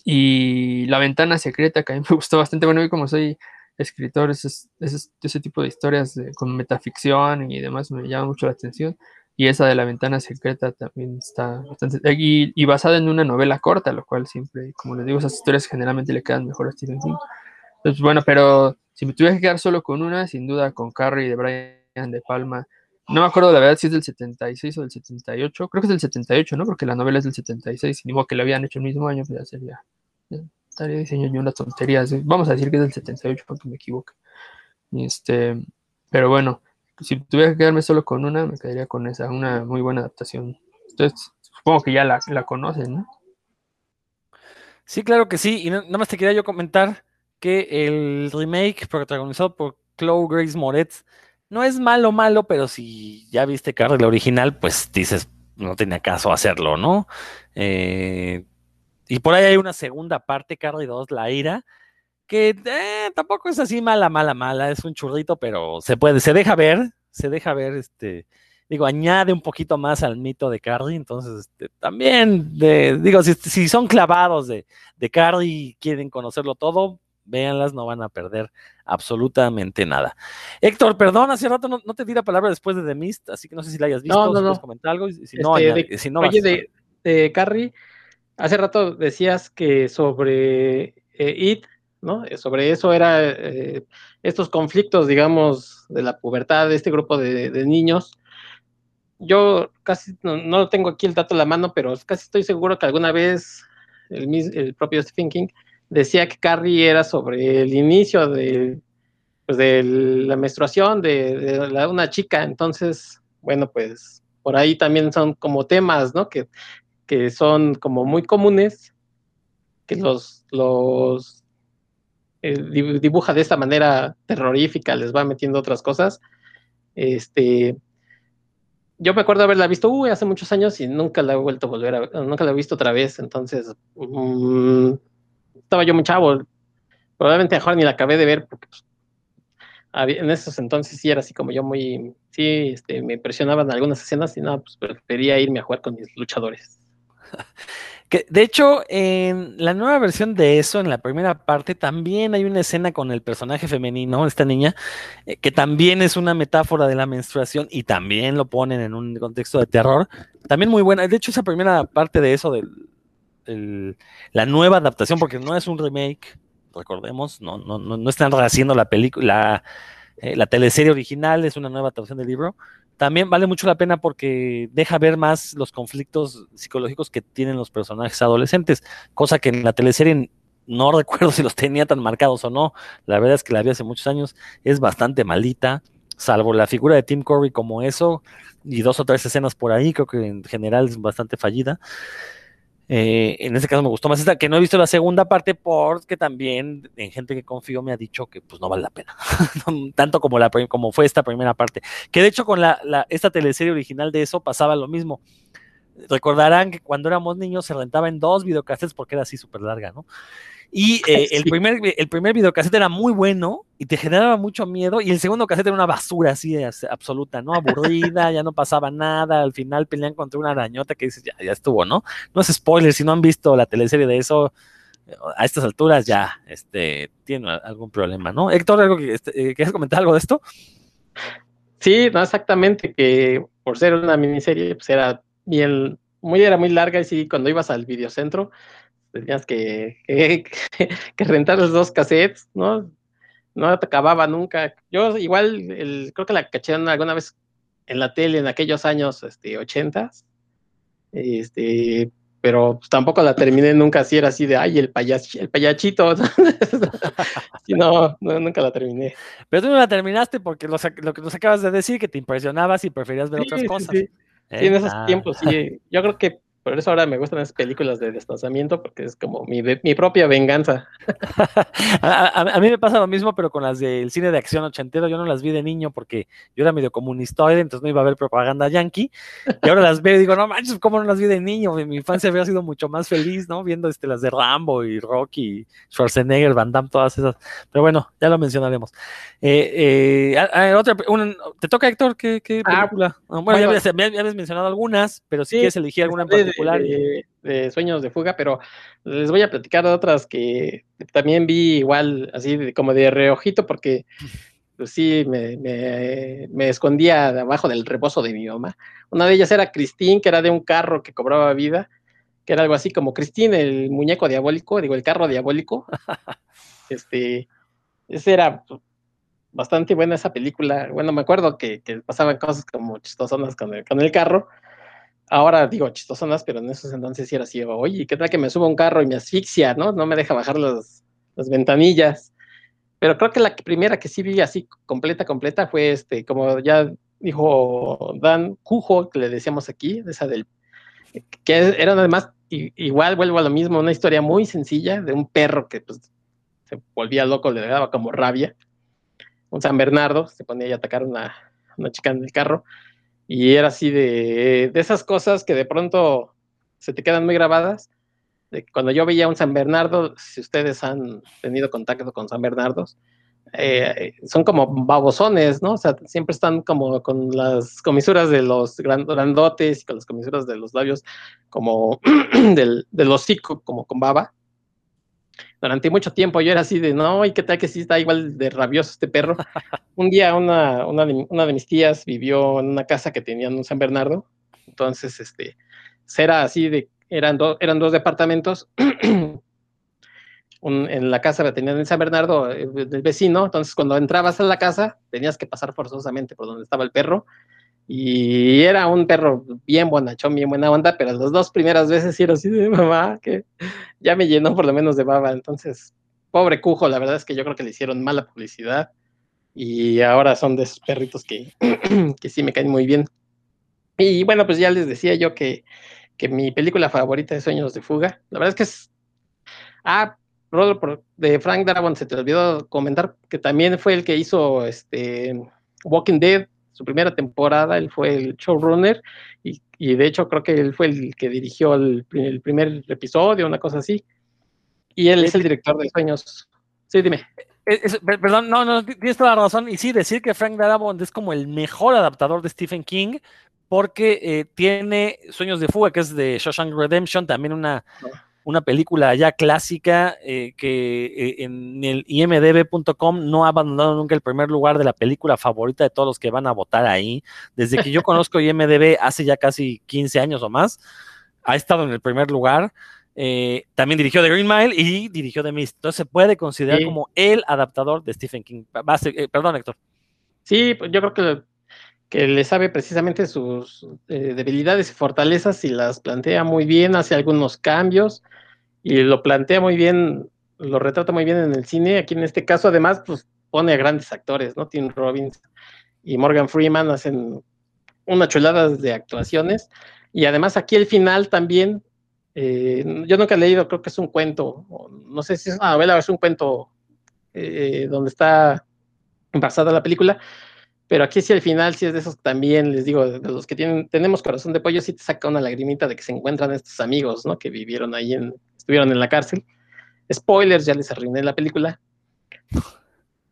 Y La Ventana Secreta, que a mí me gustó bastante. Bueno, y como soy escritor, ese, ese, tipo de historias con metaficción y demás me llama mucho la atención. Y esa de La Ventana Secreta también está bastante. Y, y basada en una novela corta, lo cual siempre, como les digo, esas historias generalmente le quedan mejor a Stephen King. Pues bueno, pero si me tuviera que quedar solo con una, sin duda con Carrie de Brian De Palma no me acuerdo la verdad si es del 76 o del 78. Creo que es del 78, ¿no? Porque la novela es del 76. Y ni que lo habían hecho el mismo año, pues ya sería. Estaría diciendo yo unas tonterías. Vamos a decir que es del 78 porque me equivoque. Este, pero bueno, si tuviera que quedarme solo con una, me quedaría con esa. Una muy buena adaptación. Entonces, supongo que ya la, la conocen, ¿no? Sí, claro que sí. Y nada más te quería yo comentar que el remake protagonizado por Chloe Grace Moretz no es malo, malo, pero si ya viste Carrie la original, pues dices, no tenía caso hacerlo, ¿no? Eh, y por ahí hay una segunda parte, Carrie 2, La Ira, que eh, tampoco es así mala, mala, mala, es un churrito, pero se puede, se deja ver, se deja ver, este, digo, añade un poquito más al mito de Carrie, entonces este, también, de, digo, si, son clavados de, de Carrie y quieren conocerlo todo, véanlas, no van a perder absolutamente nada. Héctor, perdón, hace rato no, te di la palabra después de The Mist, así que no sé si la hayas visto, no, no, si no. comentar algo, si no, este, si no oye, de, de, Carrie, hace rato decías que sobre eh, It, ¿no? Eh, sobre eso era eh, estos conflictos, digamos, de la pubertad de este grupo de, niños. Yo casi no, no, tengo aquí el dato a la mano, pero casi estoy seguro que alguna vez el, propio Stephen King decía que Carrie era sobre el inicio de, pues de la menstruación de, una chica. Entonces, bueno, pues por ahí también son como temas, ¿no? Que, que son como muy comunes, que los, los eh, dibuja de esta manera terrorífica, les va metiendo otras cosas. Este, yo me acuerdo haberla visto uy, hace muchos años y nunca la he vuelto a volver a nunca la he visto otra vez. Entonces, mmm, estaba yo muy chavo. Probablemente mejor ni la acabé de ver porque pues, en esos entonces sí era así como yo muy, sí, este, me impresionaban algunas escenas y nada, pues prefería irme a jugar con mis luchadores. Que, de hecho, en la nueva versión de eso, en la primera parte, también hay una escena con el personaje femenino, esta niña, eh, que también es una metáfora de la menstruación y también lo ponen en un contexto de terror. También muy buena. De hecho, esa primera parte de eso, el, la nueva adaptación, porque no es un remake, recordemos, no, no, no, no están rehaciendo la película, la, eh, la teleserie original, es una nueva adaptación del libro también vale mucho la pena porque deja ver más los conflictos psicológicos que tienen los personajes adolescentes, cosa que en la teleserie no recuerdo si los tenía tan marcados o no. La verdad es que la vi hace muchos años, es bastante malita, salvo la figura de Tim Curry como eso y dos o tres escenas por ahí, creo que en general es bastante fallida. Eh, en este caso me gustó más esta, que no he visto la segunda parte porque también en gente que confío me ha dicho que pues no vale la pena, tanto como, la, como fue esta primera parte. Que de hecho con la, esta teleserie original de eso pasaba lo mismo. Recordarán que cuando éramos niños se rentaba en dos videocassettes porque era así súper larga, ¿no? Y eh, sí. el, primer, el primer videocassette era muy bueno y te generaba mucho miedo. Y el segundo cassette era una basura así absoluta, ¿no? Aburrida, ya no pasaba nada. Al final pelean contra una arañota que dices, ya, ya estuvo, ¿no? No es spoiler, si no han visto la teleserie de eso, a estas alturas ya este, tiene algún problema, ¿no? Héctor, ¿algo que, este, ¿quieres comentar algo de esto? Sí, no, exactamente, que por ser una miniserie, pues era bien, muy, era muy larga y sí, cuando ibas al videocentro, tenías que, que, que, rentar los dos cassettes, ¿no? No te acababa nunca. Yo igual, el, creo que la caché alguna vez en la tele en aquellos años este, 80, este, pero tampoco la terminé nunca así, era así de, ay, el, payas, el payachito. no, no, nunca la terminé. Pero tú no la terminaste porque lo, lo que nos acabas de decir, que te impresionabas y preferías ver sí, otras cosas. Sí, en esos ah. tiempos, sí. Yo creo que por eso ahora me gustan esas películas de desplazamiento, porque es como mi, mi propia venganza. a, a, a, mí me pasa lo mismo, pero con las del cine de acción ochentero, yo no las vi de niño porque yo era medio comunistoide, entonces no iba a ver propaganda yankee, y ahora las veo y digo, no manches, ¿cómo no las vi de niño? Mi, mi infancia había sido mucho más feliz, ¿no? Viendo este, las de Rambo y Rocky, Schwarzenegger, Van Damme, todas esas. Pero bueno, ya lo mencionaremos. Eh, eh, otra, una, ¿Te toca, Héctor? ¿Qué, qué película? Ah, bueno, bueno, ya, habías, ya, habías, mencionado algunas, pero si sí, quieres elegir alguna en particular. De, de, de, sueños de fuga, pero les voy a platicar de otras que también vi igual, así de, como de reojito, porque pues sí, me, me, me, escondía debajo del reposo de mi mamá. Una de ellas era Christine, que era de un carro que cobraba vida, que era algo así como Christine, el muñeco diabólico, digo, el carro diabólico. este, ese era bastante buena esa película. Bueno, me acuerdo que, que pasaban cosas como chistosonas con el, con el carro ahora digo chistosonas, pero en esos entonces sí era así, oye, ¿qué tal que me suba un carro y me asfixia, no? No me deja bajar las ventanillas. Pero creo que la primera que sí vi así completa, completa fue este, como ya dijo Dan Cujo, que le decíamos aquí, esa del, que eran además, igual vuelvo a lo mismo, una historia muy sencilla de un perro que pues, se volvía loco, le daba como rabia. Un San Bernardo se ponía a atacar a una, una chica en el carro. Y era así de, de esas cosas que de pronto se te quedan muy grabadas. Cuando yo veía un San Bernardo, si ustedes han tenido contacto con San Bernardos, eh, son como babosones, ¿no? O sea, siempre están como con las comisuras de los grandotes y con las comisuras de los labios como del, del hocico, como con baba. Durante mucho tiempo yo era así de, no, ¿y qué tal que sí está igual de rabioso este perro? un día una, una, de, una de mis tías vivió en una casa que tenían un San Bernardo, entonces, este, era así de, eran, do, eran dos departamentos un, en la casa que tenían en San Bernardo, el, eh, el, vecino, entonces cuando entrabas a la casa tenías que pasar forzosamente por donde estaba el perro, y era un perro bien bonachón, bien buena onda, pero las dos primeras veces era así de mamá, que ya me llenó por lo menos de baba, entonces, pobre cujo, la verdad es que yo creo que le hicieron mala publicidad, y ahora son de esos perritos que, que sí me caen muy bien. Y bueno, pues ya les decía yo que, que mi película favorita es Sueños de Fuga. La verdad es que es... Ah, de Frank Darabont se te olvidó comentar que también fue el que hizo este Walking Dead, su primera temporada, él fue el showrunner y, y de hecho creo que él fue el que dirigió el, el primer episodio, una cosa así. Y él es el director de Sueños. Sí, dime. Es, perdón, no, no, tienes toda la razón. Y sí, decir que Frank Darabont es como el mejor adaptador de Stephen King, porque eh, tiene Sueños de Fuga, que es de Shawshank Redemption, también una, una película ya clásica eh, que eh, en el imdb.com no ha abandonado nunca el primer lugar de la película favorita de todos los que van a votar ahí. Desde que yo conozco IMDB hace ya casi 15 años o más, ha estado en el primer lugar. Eh, también dirigió The Green Mile y dirigió The Mist. Entonces se puede considerar sí. como el adaptador de Stephen King. Eh, perdón, Héctor. Sí, yo creo que, que le sabe precisamente sus eh, debilidades y fortalezas y las plantea muy bien, hace algunos cambios y lo plantea muy bien, lo retrata muy bien en el cine. Aquí en este caso, además, pues pone a grandes actores, ¿no? Tim Robbins y Morgan Freeman hacen una chulada de actuaciones. Y además aquí el final también eh, yo nunca he leído, creo que es un cuento, no sé si es una novela o es un cuento eh, donde está basada la película, pero aquí sí al final, sí es de esos también, les digo, de los que tienen, tenemos corazón de pollo, sí te saca una lagrimita de que se encuentran estos amigos, ¿no? Que vivieron ahí, en, estuvieron en la cárcel. Spoilers, ya les arruiné la película.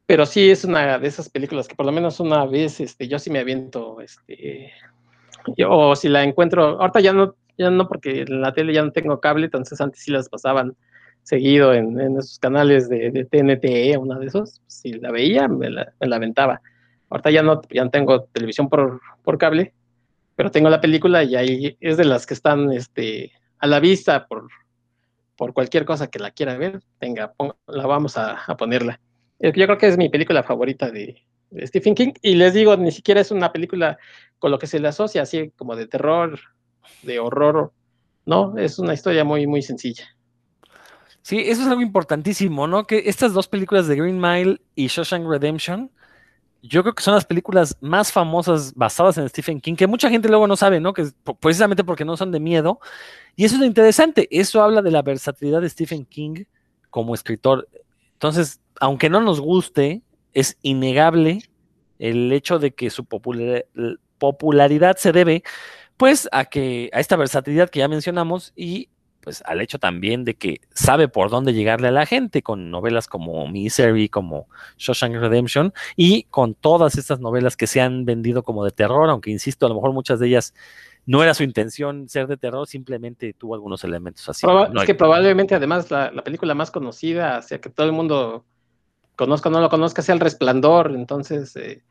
Pero sí es una de esas películas que por lo menos una vez, este, yo sí me aviento, este, o si la encuentro, ahorita ya no ya no porque en la tele ya no tengo cable, entonces antes sí las pasaban seguido en, esos canales de, de, TNT, una de esos, si la veía, me la, me la, aventaba. Ahorita ya no, ya tengo televisión por, por cable, pero tengo la película y ahí es de las que están este, a la vista por, por cualquier cosa que la quiera ver, venga, la vamos a, a, ponerla. Yo creo que es mi película favorita de, de Stephen King y les digo, ni siquiera es una película con lo que se le asocia, así como de terror, de horror, ¿no? Es una historia muy, muy sencilla. Sí, eso es algo importantísimo, ¿no? Que estas dos películas de Green Mile y Shawshank Redemption, yo creo que son las películas más famosas basadas en Stephen King, que mucha gente luego no sabe, ¿no? Que precisamente porque no son de miedo. Y eso es lo interesante, eso habla de la versatilidad de Stephen King como escritor. Entonces, aunque no nos guste, es innegable el hecho de que su popular, popularidad se debe pues a que a esta versatilidad que ya mencionamos y pues al hecho también de que sabe por dónde llegarle a la gente con novelas como Misery, como Shawshank Redemption y con todas estas novelas que se han vendido como de terror, aunque insisto, a lo mejor muchas de ellas no era su intención ser de terror, simplemente tuvo algunos elementos así. Proba no es que probablemente además la, la, película más conocida, o sea que todo el mundo conozca o no lo conozca, sea El Resplandor, entonces eh,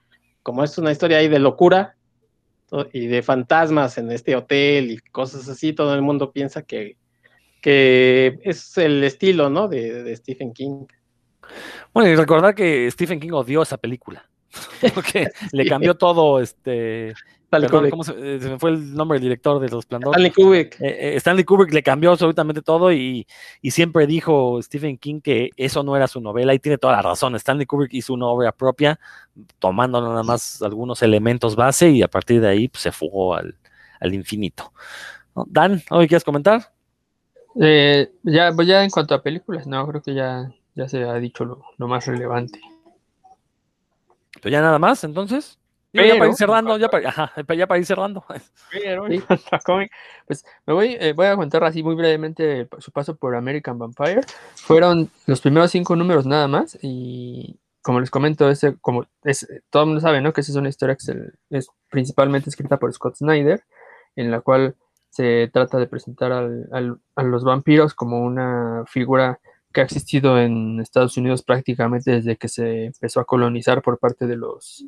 como es una historia ahí de locura, y de fantasmas en este hotel y cosas así, todo el mundo piensa que, que es el estilo, ¿no? De, de, Stephen King. Bueno, y recordar que Stephen King odió esa película, porque sí. le cambió todo, este... Perdón, ¿cómo se, se, me fue el nombre del director de Los Plandor? Stanley Kubrick. Eh, eh, Stanley Kubrick le cambió absolutamente todo y, y, siempre dijo Stephen King que eso no era su novela y tiene toda la razón. Stanley Kubrick hizo una obra propia tomando nada más algunos elementos base y a partir de ahí pues, se fugó al, al infinito. ¿No? Dan, ¿algo quieres comentar? Eh, ya, pues ya en cuanto a películas, no, creo que ya ya se ha dicho lo, lo más relevante. Pero ya nada más, entonces. Digo, ya para ir cerrando, ya para, ajá, ya para ir cerrando. Pero pues me voy, eh, voy a contar así muy brevemente su paso por American Vampire. Fueron los primeros cinco números nada más y como les comento, ese, como es, todo el mundo sabe, ¿no? Que esa es una historia que se- es principalmente escrita por Scott Snyder, en la cual se trata de presentar al- al- a los vampiros como una figura que ha existido en Estados Unidos prácticamente desde que se empezó a colonizar por parte de los,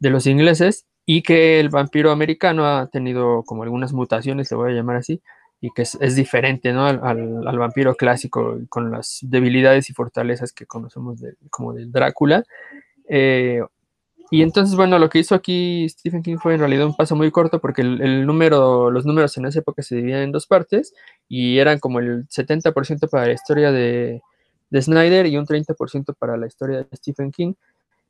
de los ingleses y que el vampiro americano ha tenido como algunas mutaciones, le voy a llamar así, y que es, diferente ¿no? al, al- al vampiro clásico con las debilidades y fortalezas que conocemos de- como del Drácula. Eh, y entonces, bueno, lo que hizo aquí Stephen King fue en realidad un paso muy corto porque el, número, los números en esa época se dividían en dos partes y eran como el 70% para la historia de, de Snyder y un 30% para la historia de Stephen King.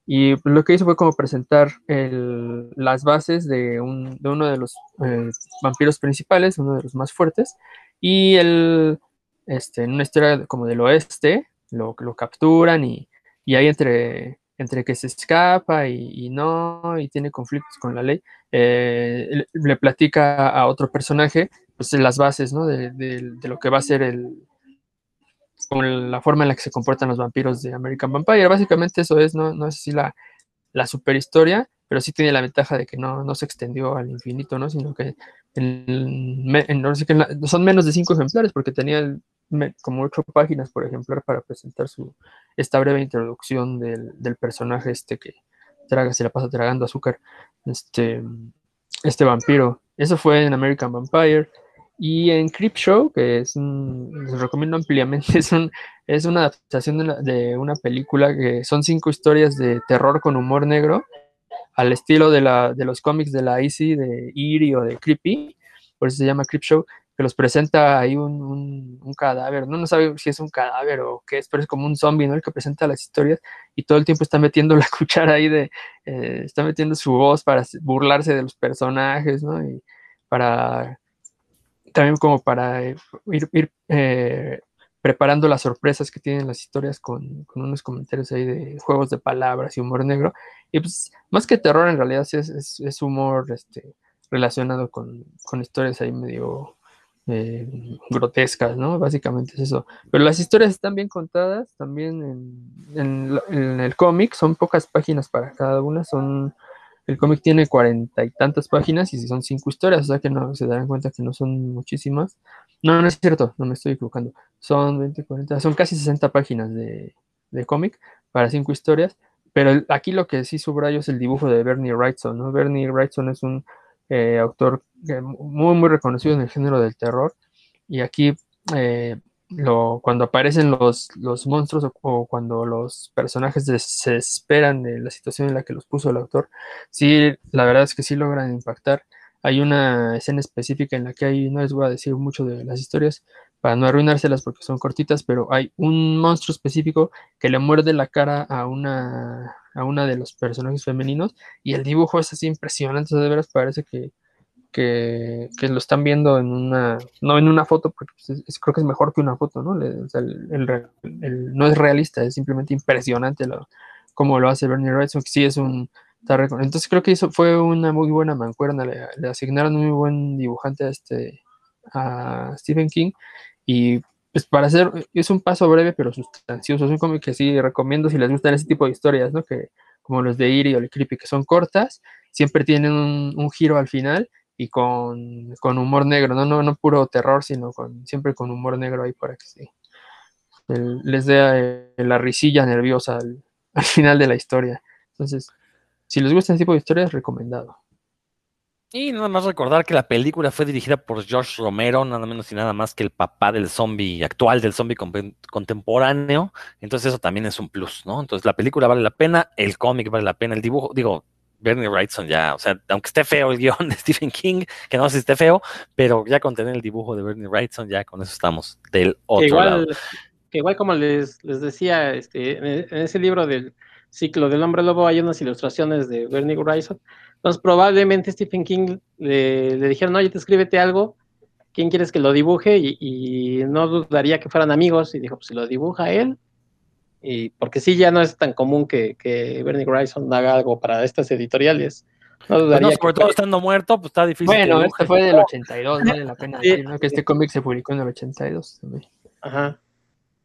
Y lo que hizo fue como presentar el- las bases de, un- de uno de los eh, vampiros principales, uno de los más fuertes, y el, este, en una historia como del oeste, lo, lo capturan y, y ahí entre, entre que se escapa y, no, y tiene conflictos con la ley, eh, le, platica a otro personaje pues, las bases ¿no? de, de- de lo que va a ser el, como la forma en la que se comportan los vampiros de American Vampire. Básicamente eso es, no, no es así la, la super historia, pero sí tiene la ventaja de que no, no se extendió al infinito, ¿no? Sino que, son menos de cinco ejemplares, porque tenía el- como ocho páginas por ejemplar para presentar su, esta breve introducción del, del personaje este que traga, se la pasa tragando azúcar, este, este vampiro. Eso fue en American Vampire. Y en Creepshow, que es un, les recomiendo ampliamente, es, un, es una adaptación de, la- de una película que son cinco historias de terror con humor negro, al estilo de, la, de los cómics de la Easy, de Eerie o de Creepy, por eso se llama Creepshow, que los presenta ahí un, cadáver, no, no sabe si es un cadáver o qué es, pero es como un zombie, ¿no? El que presenta las historias y todo el tiempo está metiendo la cuchara ahí de, eh, está metiendo su voz para burlarse de los personajes, ¿no? Y para también como para eh, ir, eh, preparando las sorpresas que tienen las historias con, unos comentarios ahí de juegos de palabras y humor negro. Y pues más que terror en realidad es, es, es humor este, relacionado con, con, historias ahí medio eh, grotescas, ¿no? Básicamente es eso. Pero las historias están bien contadas también en, el cómic, son pocas páginas para cada una, son el cómic tiene cuarenta y tantas páginas y son cinco historias, o sea que no se darán cuenta que no son muchísimas. No, no es cierto, no me estoy equivocando. Son 20, 40, son casi 60 páginas de, de cómic para cinco historias. Pero aquí lo que sí subrayo es el dibujo de Bernie Wrightson, ¿no? Bernie Wrightson es un eh, autor muy, muy reconocido en el género del terror. Y aquí eh, lo, cuando aparecen los, los monstruos o, cuando los personajes de, se esperan de la situación en la que los puso el autor, sí, la verdad es que sí logran impactar. Hay una escena específica en la que hay, no les voy a decir mucho de las historias para no arruinárselas porque son cortitas, pero hay un monstruo específico que le muerde la cara a una, a una de los personajes femeninos y el dibujo es así impresionante, de veras parece que, que, que, lo están viendo en una, no en una foto, porque es, es, creo que es mejor que una foto, ¿no? El, no es realista, es simplemente impresionante lo, como lo hace Bernie Wrightson, que sí es un... Entonces creo que eso fue una muy buena mancuerna, le, le asignaron un muy buen dibujante a, este, a Stephen King y pues para hacer, es un paso breve pero sustancioso, es un cómic que sí recomiendo si les gustan ese tipo de historias, ¿no? Que como los de Eerie o el Creepy, que son cortas, siempre tienen un, un giro al final y con, con, humor negro, ¿no? No, no puro terror, sino con, siempre con humor negro ahí para que sí, les dé eh, la risilla nerviosa al, al, final de la historia. Entonces, si les gusta ese tipo de historias, recomendado. Y nada más recordar que la película fue dirigida por George Romero, nada menos y nada más que el papá del zombie actual, del zombie contemporáneo. Entonces eso también es un plus, ¿no? Entonces la película vale la pena, el cómic vale la pena, el dibujo, digo, Bernie Wrightson ya, o sea, aunque esté feo el guion de Stephen King, que no sé si esté feo, pero ya con tener el dibujo de Bernie Wrightson, ya con eso estamos del otro que igual, lado. Que igual como les, les decía, este, en ese libro del ciclo del hombre lobo hay unas ilustraciones de Bernie Wrightson, entonces probablemente Stephen King le, le dijeron, oye, te escríbete algo, ¿quién quieres que lo dibuje? Y, y, no dudaría que fueran amigos, y dijo, pues si lo dibuja él, Y porque sí, ya no es tan común que, que Bernie Grayson haga algo para estas editoriales. No dudaría no, que sobre todo estando muerto, pues está difícil. Bueno, este fue del 82, vale la pena Sí. decir, ¿no? Que este cómic se publicó en el 82 también. Ajá.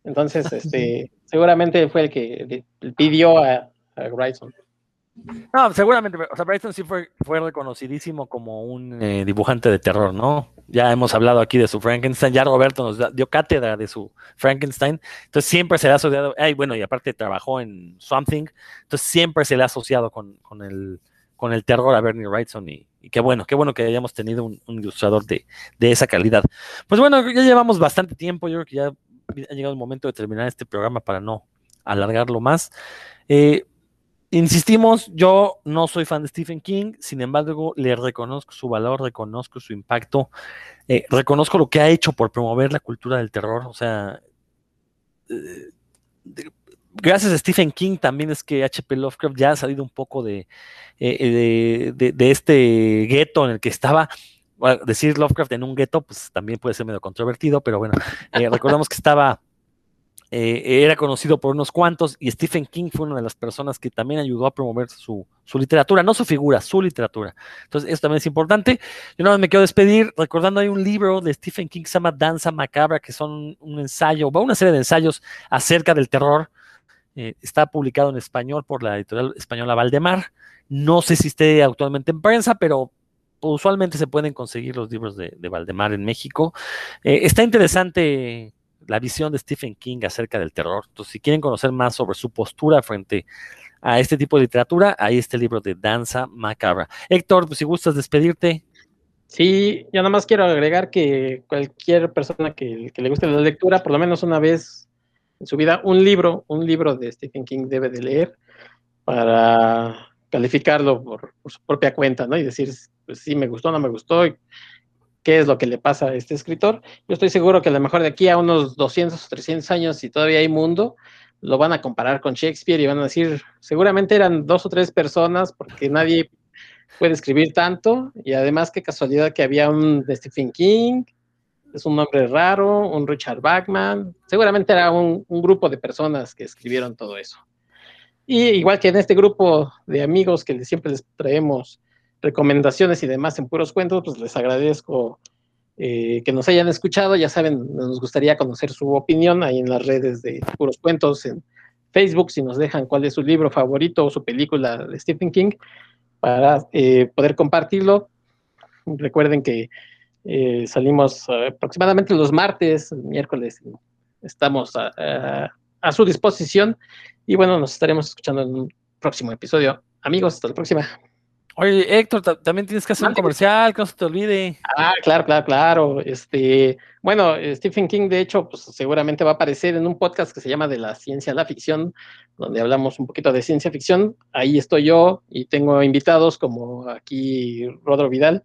Entonces, este, seguramente fue el que pidió a, a Grayson. No, seguramente. O sea, Bryson sí fue, fue reconocidísimo como un eh, dibujante de terror, ¿no? Ya hemos hablado aquí de su Frankenstein. Ya Roberto nos dio cátedra de su Frankenstein. Entonces siempre se le ha asociado. Ay, bueno, y aparte trabajó en Something. Entonces siempre se le ha asociado con, con el, con el terror a Bernie Wrightson. Y, y qué bueno, qué bueno que hayamos tenido un, un ilustrador de, de esa calidad. Pues bueno, ya llevamos bastante tiempo. Yo creo que ya ha llegado el momento de terminar este programa para no alargarlo más. Eh, Insistimos, yo no soy fan de Stephen King, sin embargo, le reconozco su valor, reconozco su impacto, eh, reconozco lo que ha hecho por promover la cultura del terror. O sea, eh, gracias a Stephen King también es que H.P. Lovecraft ya ha salido un poco de, de- de este gueto en el que estaba. Decir Lovecraft en un gueto, pues también puede ser medio controvertido, pero bueno, eh, recordamos que estaba eh, era conocido por unos cuantos y Stephen King fue una de las personas que también ayudó a promover su, su literatura, no su figura, su literatura. Entonces, eso también es importante. Yo nada más me quiero despedir recordando hay un libro de Stephen King que se llama Danza Macabra, que son un ensayo, va una serie de ensayos acerca del terror. Eh, está publicado en español por la editorial española Valdemar. No sé si esté actualmente en prensa, pero usualmente se pueden conseguir los libros de, de Valdemar en México. Eh, está interesante la visión de Stephen King acerca del terror. Entonces, si quieren conocer más sobre su postura frente a este tipo de literatura, ahí está el libro de Danza Macabra. Héctor, pues si gustas despedirte. Sí, yo nada más quiero agregar que cualquier persona que, que le guste la lectura, por lo menos una vez en su vida, un libro, un libro de Stephen King debe de leer para calificarlo por, su propia cuenta, ¿no? Y decir, pues sí, me gustó, no me gustó, y qué es lo que le pasa a este escritor. Yo estoy seguro que a lo mejor de aquí a unos 200 o 300 años, si todavía hay mundo, lo van a comparar con Shakespeare y van a decir, seguramente eran dos o tres personas porque nadie puede escribir tanto y además qué casualidad que había un Stephen King, es un nombre raro, un Richard Bachman, seguramente era un grupo de personas que escribieron todo eso. Y igual que en este grupo de amigos que siempre les traemos recomendaciones y demás en puros cuentos, pues les agradezco eh, que nos hayan escuchado. Ya saben, nos gustaría conocer su opinión ahí en las redes de puros cuentos, en Facebook, si nos dejan cuál es su libro favorito o su película de Stephen King, para eh, poder compartirlo. Recuerden que eh, salimos uh, aproximadamente los martes, miércoles, estamos a, a su disposición. Y bueno, nos estaremos escuchando en un próximo episodio. Amigos, hasta la próxima. Oye, Héctor, también tienes que hacer un comercial, que no se te olvide. Ah, claro, claro, claro. Este, bueno, Stephen King, de hecho, pues seguramente va a aparecer en un podcast que se llama De la ciencia a la ficción, donde hablamos un poquito de ciencia ficción. Ahí estoy yo y tengo invitados como aquí Rodro Vidal.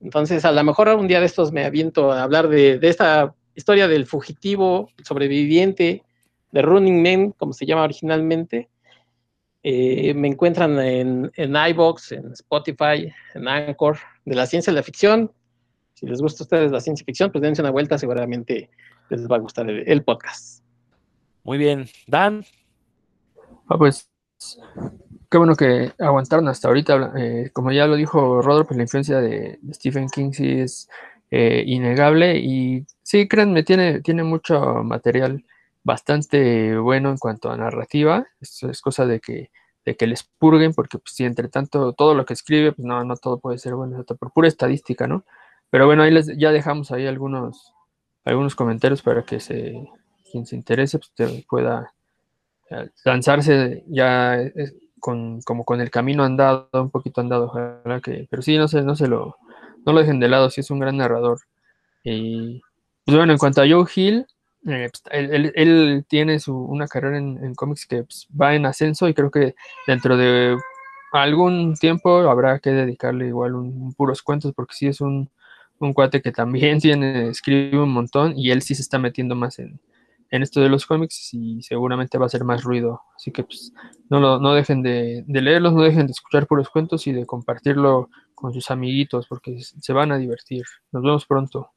Entonces, a lo mejor un día de estos me aviento a hablar de, de esta historia del fugitivo sobreviviente de Running Man, como se llama originalmente. Eh, me encuentran en, en iBox, en Spotify, en Anchor, de la ciencia y la ficción. Si les gusta a ustedes la ciencia ficción, pues dense una vuelta, seguramente les va a gustar el, el podcast. Muy bien. Dan. Ah, pues qué bueno que aguantaron hasta ahorita. Eh, como ya lo dijo Rodolfo, pues la influencia de, de Stephen King sí es eh, innegable y sí, créanme, tiene, tiene mucho material bastante bueno en cuanto a narrativa. Esto es cosa de que, de que les purguen, porque pues, si entre tanto todo lo que escribe, pues no, no todo puede ser bueno, por pura estadística, ¿no? Pero bueno, ahí les, ya dejamos ahí algunos, algunos comentarios para que se, quien se interese pues, te pueda lanzarse ya con, como con el camino andado, un poquito andado, ojalá que, pero sí, no se, no se lo, no lo dejen de lado, sí es un gran narrador. Y pues bueno, en cuanto a Joe Hill, eh, pues, él, tiene su, una carrera en, cómics que pues, va en ascenso y creo que dentro de algún tiempo habrá que dedicarle igual un, puros cuentos porque sí es un, un, cuate que también tiene, escribe un montón y él sí se está metiendo más en, en esto de los cómics y seguramente va a hacer más ruido. Así que pues no, lo, no dejen de, de, leerlos, no dejen de escuchar puros cuentos y de compartirlo con sus amiguitos porque se van a divertir. Nos vemos pronto.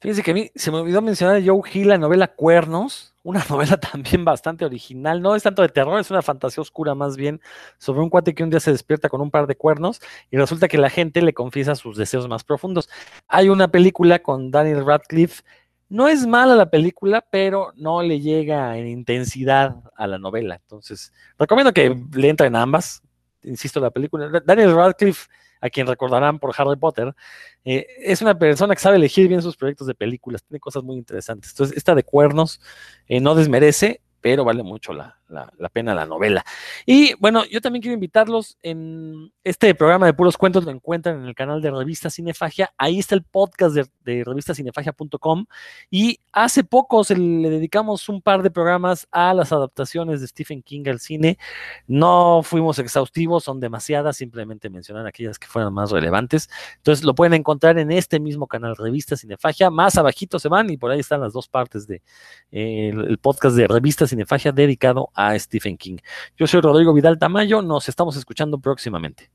Fíjense que a mí se me olvidó mencionar a Joe Hill, la novela Cuernos, una novela también bastante original. No es tanto de terror, es una fantasía oscura más bien sobre un cuate que un día se despierta con un par de cuernos y resulta que la gente le confiesa sus deseos más profundos. Hay una película con Daniel Radcliffe. No es mala la película, pero no le llega en intensidad a la novela. Entonces, recomiendo que le entren ambas. Insisto, la película. Daniel Radcliffe a quien recordarán por Harry Potter, eh, es una persona que sabe elegir bien sus proyectos de películas, tiene cosas muy interesantes. Entonces, esta de cuernos eh, no desmerece, pero vale mucho la, la, la, pena la novela. Y bueno, yo también quiero invitarlos en este programa de puros cuentos, lo encuentran en el canal de Revista Cinefagia, ahí está el podcast de, de revistacinefagia.com y hace poco se le dedicamos un par de programas a las adaptaciones de Stephen King al cine, no fuimos exhaustivos, son demasiadas, simplemente mencionar aquellas que fueran más relevantes, entonces lo pueden encontrar en este mismo canal, Revista Cinefagia, más abajito se van y por ahí están las dos partes de eh, podcast de Revista Cinefagia dedicado a Stephen King. Yo soy Rodrigo Vidal Tamayo, nos estamos escuchando próximamente.